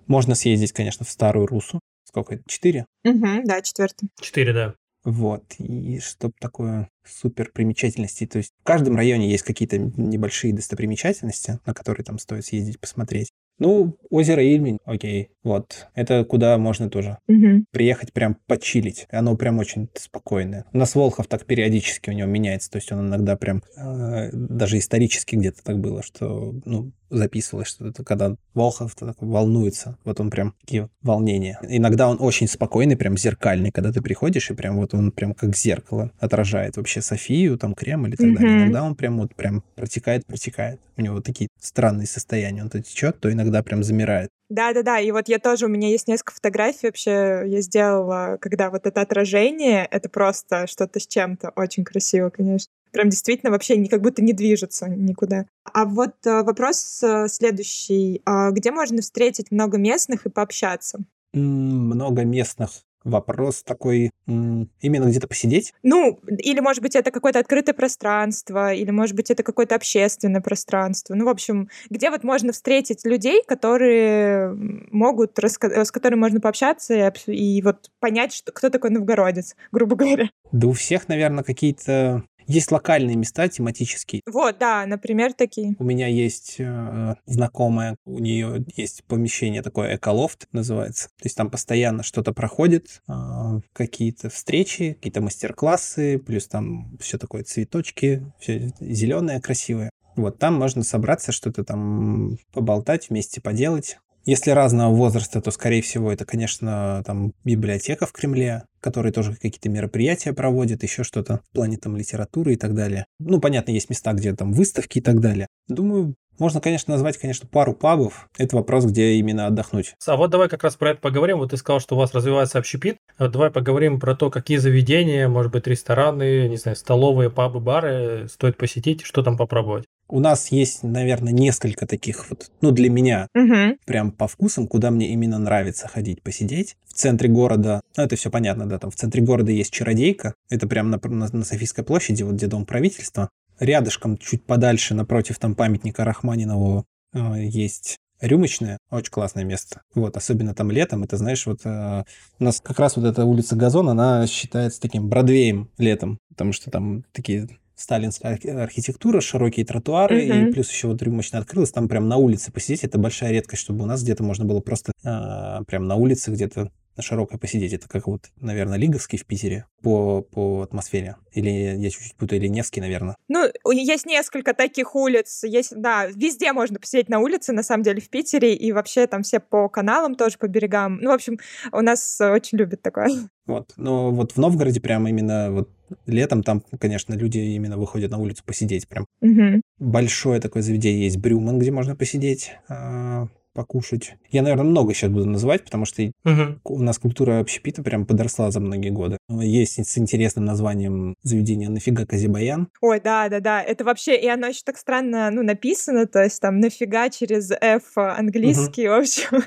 Можно съездить, конечно, в Старую Русу. Сколько это? Четыре? Мгм, да, четвертый. 4, да. Вот. И чтоб такое супер примечательности. То есть в каждом районе есть какие-то небольшие достопримечательности, на которые там стоит съездить, посмотреть. Ну, озеро Ильмень, окей. Вот. Это куда можно тоже Мгм. приехать прям почилить. Оно прям очень спокойное. У нас Волхов так периодически у него меняется, то есть он иногда прям, э, даже исторически где-то так было, что, ну, записывалось что-то, когда Волхов такой волнуется, вот он прям такие волнения. Иногда он очень спокойный, прям зеркальный, когда ты приходишь, и прям вот он прям как зеркало отражает вообще Софию, там Кремль и так далее. Иногда он прям вот прям протекает, протекает. У него вот такие странные состояния. Он то течет, то иногда прям замирает. Да-да-да, и вот я тоже, у меня есть несколько фотографий вообще, я сделала, когда вот это отражение, это просто что-то с чем-то, очень красиво, конечно. Прям действительно вообще не, как будто не движется никуда. А вот э, вопрос э, следующий. А где можно встретить много местных и пообщаться? Много местных. Вопрос такой, именно где-то посидеть? Ну, или, может быть, это какое-то открытое пространство, или, может быть, это какое-то общественное пространство. Ну, в общем, где вот можно встретить людей, которые могут, с которыми можно пообщаться и, и вот понять, что, кто такой новгородец, грубо <laughs> говоря. Да у всех, наверное, какие-то... Есть локальные места тематические. Вот, да, например, такие. У меня есть э, знакомая, у нее есть помещение такое, эколофт называется. То есть там постоянно что-то проходит, э, какие-то встречи, какие-то мастер-классы, плюс там все такое цветочки, все зеленое, красивое. Вот там можно собраться, что-то там поболтать, вместе поделать. Если разного возраста, то, скорее всего, это, конечно, там библиотека в Кремле, которые тоже какие-то мероприятия проводят, еще что-то в плане там литературы и так далее. Ну, понятно, есть места, где там выставки и так далее. Думаю, можно, конечно, назвать, конечно, пару пабов. Это вопрос, где именно отдохнуть. А вот давай как раз про это поговорим. Вот ты сказал, что у вас развивается общепит. Вот давай поговорим про то, какие заведения, может быть, рестораны, не знаю, столовые, пабы, бары стоит посетить, что там попробовать. У нас есть, наверное, несколько таких вот, ну, для меня, Мгм. прям по вкусам, куда мне именно нравится ходить посидеть. В центре города, ну, это все понятно, да, там в центре города есть Чародейка, это прям на, на, на Софийской площади, вот где Дом правительства. Рядышком, чуть подальше, напротив там памятника Рахманинову, э, есть рюмочная, очень классное место. Вот, особенно там летом, это, знаешь, вот э, у нас как раз вот эта улица Газон, она считается таким Бродвеем летом, потому что там такие сталинская архи- архитектура, широкие тротуары, и Мгм. плюс еще вот рюмочная открылась, там прям на улице посидеть, это большая редкость, чтобы у нас где-то можно было просто а, прям на улице где-то на широкой посидеть. Это как вот, наверное, Лиговский в Питере по, по атмосфере. Или я чуть-чуть путаю, или Невский, наверное. Ну, есть несколько таких улиц. Есть, да, везде можно посидеть на улице, на самом деле, в Питере, и вообще там все по каналам тоже, по берегам. Ну, в общем, у нас э, очень любят такое. Вот. Но вот в Новгороде прямо именно вот летом там, конечно, люди именно выходят на улицу посидеть прям. Мгм. Большое такое заведение есть Брюман, где можно посидеть, а, покушать. Я, наверное, много сейчас буду называть, потому что Мгм. у нас культура общепита прям подросла за многие годы. Есть с интересным названием заведение «Нафига Казибаян». Ой, да, да, да. Это вообще, и оно еще так странно, ну, написано, то есть там нафига через F английский, в общем.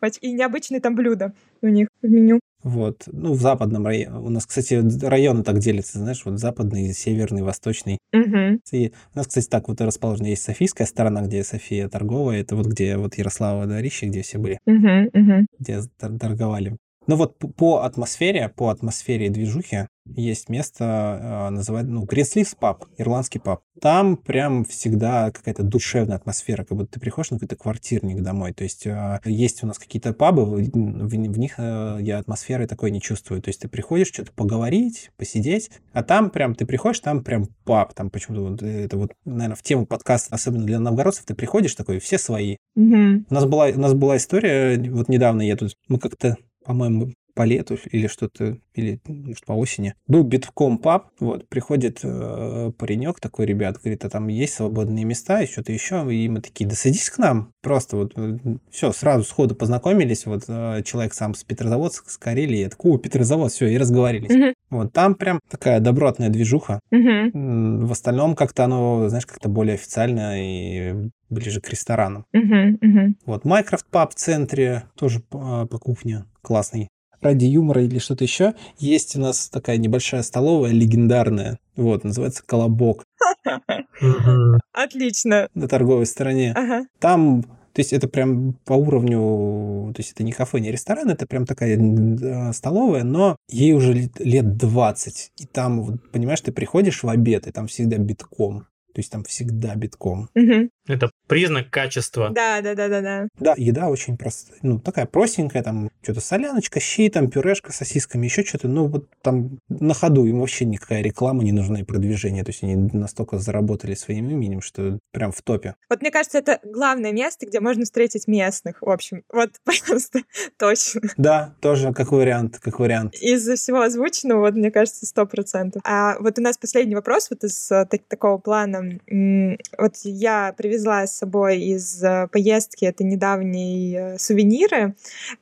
<laughs> И необычные там блюда у них в меню. Вот. Ну, в западном районе. У нас, кстати, районы так делятся, знаешь, вот западный, северный, восточный. Мгм. И у нас, кстати, так вот и расположено. Есть Софийская сторона, где София торговая. Это вот где вот Ярослава Дворище, где все были, Мгм, мгм. где тор- торговали. Ну вот по атмосфере, по атмосфере и движухе есть место, э, называют, ну, Sleeves Pub, ирландский паб. Там прям всегда какая-то душевная атмосфера, как будто ты приходишь на какой-то квартирник домой. То есть э, есть у нас какие-то пабы, в, в- них э, я атмосферы такой не чувствую. То есть ты приходишь что-то поговорить, посидеть, а там прям ты приходишь, там прям паб, там почему-то вот, это вот, наверное, в тему подкаста, особенно для новгородцев, ты приходишь такой, все свои, Мгм. у нас была, у нас была история, вот недавно я тут, мы как-то, по-моему, по лету или что-то, или, может, по осени. Был битком паб, вот, приходит э, паренек такой, ребят, говорит, а там есть свободные места и что-то еще, и мы такие, да садись к нам, просто вот, все, сразу сходу познакомились, вот, э, человек сам с Петрозаводска, с Карелии, я такой, о, Петрозавод, все, и разговорились. Мгм. Вот, там прям такая добротная движуха. М, в остальном как-то оно, знаешь, как-то более официально и ближе к ресторанам. Мгм. Вот, Майкрофт паб в центре, тоже по, по кухне, классный. Ради юмора или что-то еще, есть у нас такая небольшая столовая, легендарная, вот, называется «Колобок». Отлично. на торговой стороне. Ага. Там, то есть это прям по уровню, то есть это не кафе, не ресторан, это прям такая э, столовая, но ей уже лет, лет 20. И там, понимаешь, ты приходишь в обед, и там всегда битком. То есть там всегда битком. Мгм. Это признак качества. Да, да, да, да, да. Да, еда очень простая. Ну, такая простенькая, там что-то соляночка, щи, там пюрешка с сосисками, еще что-то. Ну, вот там на ходу им вообще никакая реклама не нужна и продвижение. То есть они настолько заработали своим именем, что прям в топе. Вот мне кажется, это главное место, где можно встретить местных. В общем, вот <laughs> просто точно. Да, тоже как вариант, как вариант. Из-за всего озвученного, вот мне кажется, сто процентов. А вот у нас последний вопрос вот из э, так- такого плана. М, Вот я привезла с собой из э, поездки это недавние э, сувениры,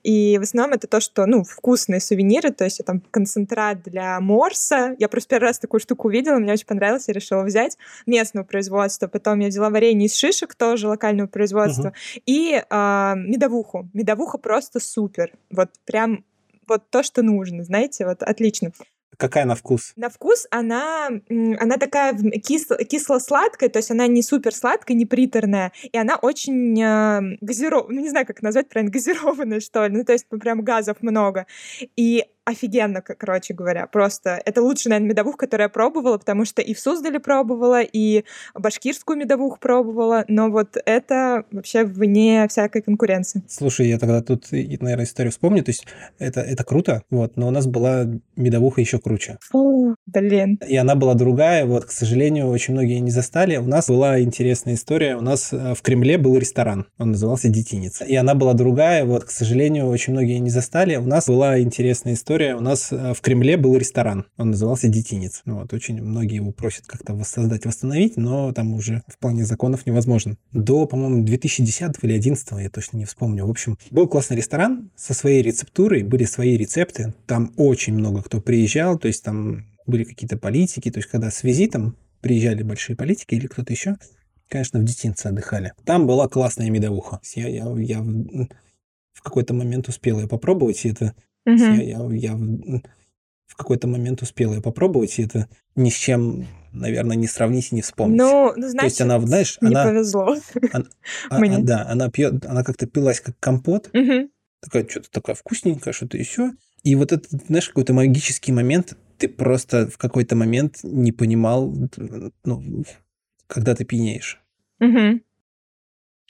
и в основном это то, что, ну, вкусные сувениры, то есть там концентрат для морса. Я просто первый раз такую штуку увидела, мне очень понравилось, я решила взять местного производства. Потом я взяла варенье из шишек, тоже локального производства, и а, медовуху. Медовуха просто супер. Вот прям вот то, что нужно, знаете, вот отлично. Какая на вкус? На вкус она, она такая кис- кисло-сладкая, то есть она не супер сладкая, не приторная, и она очень э, газированная, ну не знаю, как назвать правильно, <laughs> газированная, что ли, ну то есть ну, прям газов много. И офигенно, короче говоря, просто это лучшая, наверное, медовуха, которую я пробовала, потому что и в Суздале пробовала, и башкирскую медовуху пробовала, но вот это вообще вне всякой конкуренции. Слушай, я тогда тут, наверное, историю вспомню. То есть это, это круто, вот, но у нас была медовуха еще круче. Фу, блин. И она была другая, вот, к сожалению, очень многие не застали. У нас была интересная история. У нас э, в Кремле был ресторан, он назывался «Детиница». И она была другая, вот, к сожалению, очень многие не застали. У нас была интересная история. У нас э, в Кремле был ресторан, он назывался «Детиница». Ну Вот, очень многие его просят как-то воссоздать, восстановить, но там уже в плане законов невозможно. До, по-моему, 2010 или 2011, я точно не вспомню. В общем, был классный ресторан со своей рецептурой, были свои рецепты. Там очень много кто приезжал, то есть там были какие-то политики, то есть когда с визитом приезжали большие политики или кто-то еще, конечно, в детинце отдыхали. Там была классная медовуха. Я, я, я в какой-то момент успел ее попробовать, и это... Мгм. Я, я, я в какой-то момент успел ее попробовать, и это ни с чем, наверное, не сравнить и не вспомнить. Ну, ну, То значит, есть она, знаешь, не она, повезло. <laughs> а- а- мне. да, она пьет, она как-то пилась как компот, Мгм. такая что-то такая вкусненькая, что-то еще. И вот этот, знаешь, какой-то магический момент, ты просто в какой-то момент не понимал, ну, когда ты пьянеешь. Мгм.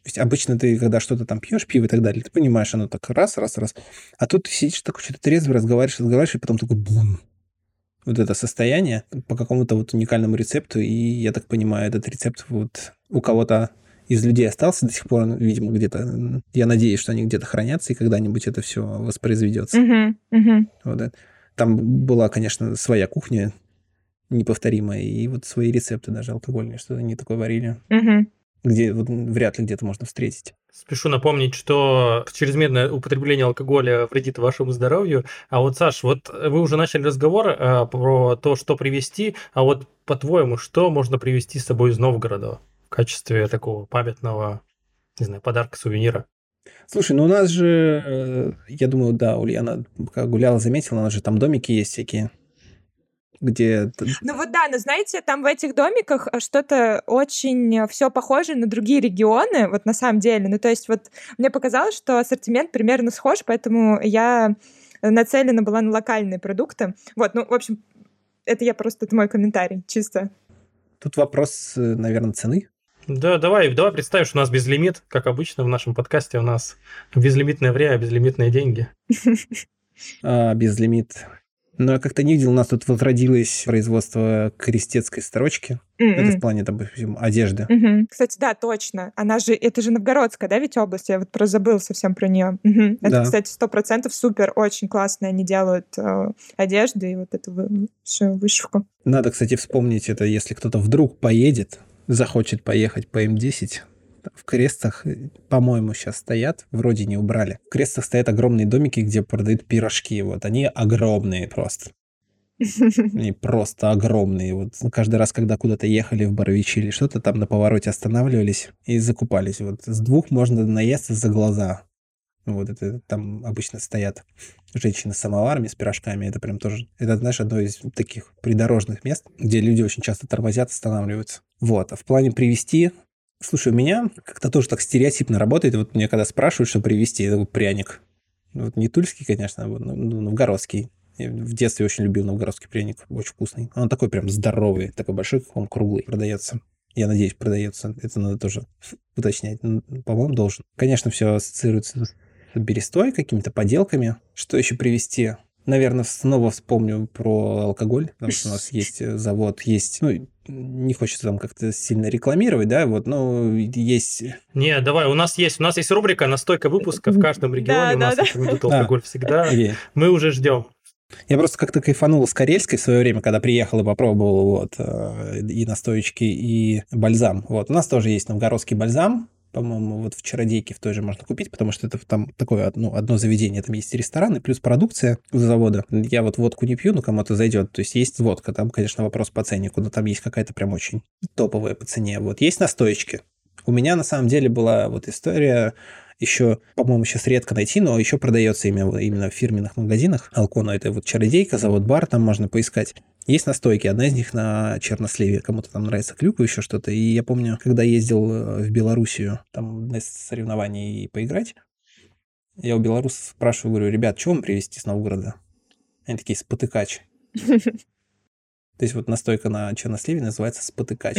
То есть обычно ты, когда что-то там пьешь, пиво и так далее, ты понимаешь, оно так раз, раз, раз. А тут ты сидишь такой, что-то трезвый, разговариваешь, разговариваешь, и потом такой бум. Вот это состояние по какому-то вот уникальному рецепту, и я так понимаю, этот рецепт вот у кого-то из людей остался до сих пор, видимо, где-то. Я надеюсь, что они где-то хранятся, и когда-нибудь это все воспроизведется. Вот это. Там была, конечно, своя кухня неповторимая, и вот свои рецепты даже алкогольные, что они такое варили. Где вот вряд ли где-то можно встретить. Спешу напомнить, что чрезмерное употребление алкоголя вредит вашему здоровью. А вот, Саш, вот вы уже начали разговор э, про то, что привезти. А вот, по-твоему, что можно привезти с собой из Новгорода в качестве такого памятного, не знаю, подарка, сувенира? Слушай, ну у нас же, э, я думаю, да, Ульяна, пока гуляла, заметила, у нас же там домики есть всякие, где... Ну вот да, но знаете, там в этих домиках а, что-то очень все похоже на другие регионы, вот на самом деле. Ну то есть вот мне показалось, что ассортимент примерно схож, поэтому я нацелена была на локальные продукты. Вот, ну, в общем, это я просто, это мой комментарий, чисто. Тут вопрос, э, наверное, цены. Да, давай, давай представим, что у нас безлимит, как обычно в нашем подкасте у нас безлимитное время, безлимитные деньги. <laughs> А, безлимит. Но я как-то не видел, у нас тут возродилось производство крестецкой строчки. Это в М-м. плане, допустим, одежды. Мгм. Кстати, да, точно. Она же, это же Новгородская, да, ведь область? Я вот просто забыл совсем про нее. Это, Да. кстати, сто процентов супер, очень классно. Они делают э, одежду и вот эту всю вышивку. Надо, кстати, вспомнить это, если кто-то вдруг поедет, захочет поехать по М10, в Крестах, э, по-моему, сейчас стоят, вроде не убрали. В Крестах стоят огромные домики, где продают пирожки. Вот они огромные просто. <laughs> Они просто огромные. Вот каждый раз, когда куда-то ехали в Боровичи или что-то, там на повороте останавливались и закупались. Вот с двух можно наесться за глаза. Вот это там обычно стоят женщины с самоварами, с пирожками. Это прям тоже, это, знаешь, одно из таких придорожных мест, где люди очень часто тормозят, останавливаются. Вот. А в плане привезти, слушай, у меня как-то тоже так стереотипно работает. Вот мне когда спрашивают, что привезти, это вот пряник. Вот не тульский, конечно, а вот, ну, новгородский. Я в детстве очень любил новгородский пряник, очень вкусный. Он такой прям здоровый, такой большой, как он круглый, продается. Я надеюсь, продается. Это надо тоже уточнять. По-моему, должен. Конечно, все ассоциируется с берестой, какими-то поделками. Что еще привести? Наверное, снова вспомню про алкоголь, потому что у нас <laughs> есть э, завод, есть, ну, не хочется там как-то сильно рекламировать, да, вот, но есть... Не, давай, у нас есть, у нас есть рубрика «Настойка выпуска» в каждом регионе, Да, у нас да, рекомендуют алкоголь всегда. <laughs> Мы уже ждем. Я просто как-то кайфанул с карельской в свое время, когда приехал и попробовал вот э, и настоечки, и бальзам. Вот, у нас тоже есть новгородский бальзам, по-моему, вот в Чародейке в той же можно купить, потому что это там такое ну, одно заведение, там есть ресторан и плюс продукция у завода. Я вот водку не пью, но кому-то зайдет. То есть есть водка, там, конечно, вопрос по ценнику, но там есть какая-то прям очень топовая по цене. Вот есть настоечки. У меня на самом деле была вот история еще, по-моему, сейчас редко найти, но еще продается именно, именно в фирменных магазинах. Алкона это вот чародейка, завод бар, там можно поискать. Есть настойки, одна из них на черносливе, кому-то там нравится клюква, еще что-то. И я помню, когда ездил э, в Белоруссию, там на соревнований поиграть, я у белорусов спрашиваю, говорю, ребят, что вам привезти с Новгорода? Они такие, спотыкач. <laughs> То есть вот настойка на черносливе называется спотыкач.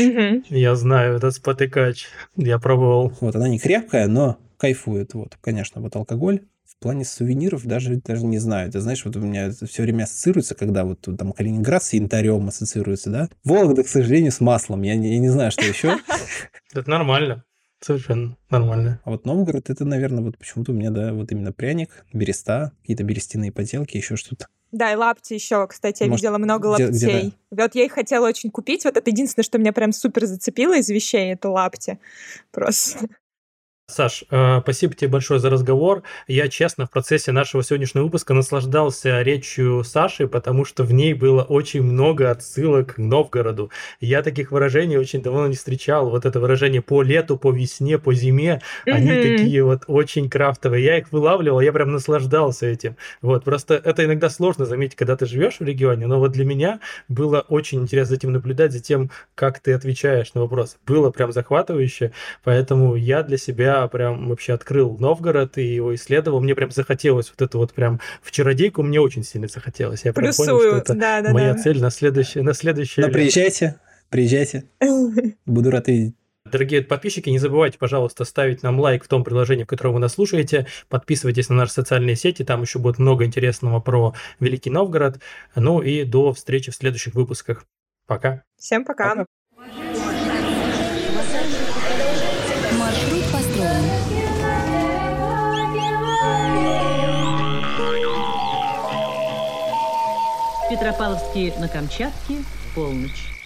Я знаю, этот спотыкач. Я пробовал. Вот она не крепкая, но кайфует. Вот, конечно, вот алкоголь в плане сувениров даже, даже не знаю. Ты знаешь, вот у меня это все время ассоциируется, когда вот там Калининград с янтарем ассоциируется, да? Вологда, к сожалению, с маслом. Я не, я не знаю, что еще. <laughs> Это нормально. Совершенно нормально. А вот Новгород, это, наверное, вот почему-то у меня, да, вот именно пряник, береста, какие-то берестяные поделки, еще что-то. Да, и лапти еще, кстати, я Может, видела много где- где, лаптей. Вот я их хотела очень купить. Вот это единственное, что меня прям супер зацепило из вещей, это лапти. Просто. Саш, э, спасибо тебе большое за разговор. Я, честно, в процессе нашего сегодняшнего выпуска наслаждался речью Саши, потому что в ней было очень много отсылок к Новгороду. Я таких выражений очень давно не встречал. Вот это выражение по лету, по весне, по зиме, они Мгм. такие вот очень крафтовые. Я их вылавливал, я прям наслаждался этим. Вот, просто это иногда сложно заметить, когда ты живешь в регионе, но вот для меня было очень интересно за этим наблюдать, за тем, как ты отвечаешь на вопрос. Было прям захватывающе, поэтому я для себя прям вообще открыл Новгород и его исследовал. Мне прям захотелось вот это вот прям в чародейку мне очень сильно захотелось. Я прям понял, что Плюсую. это Да, да, моя да. цель на следующее, на следующее Но лето. приезжайте, приезжайте. <laughs> Буду рад видеть. Дорогие подписчики, не забывайте, пожалуйста, ставить нам лайк в том приложении, в котором вы нас слушаете. Подписывайтесь на наши социальные сети, там еще будет много интересного про Великий Новгород. Ну и до встречи в следующих выпусках. Пока. Всем пока. Маршрут Петропавловске на Камчатке в полночь.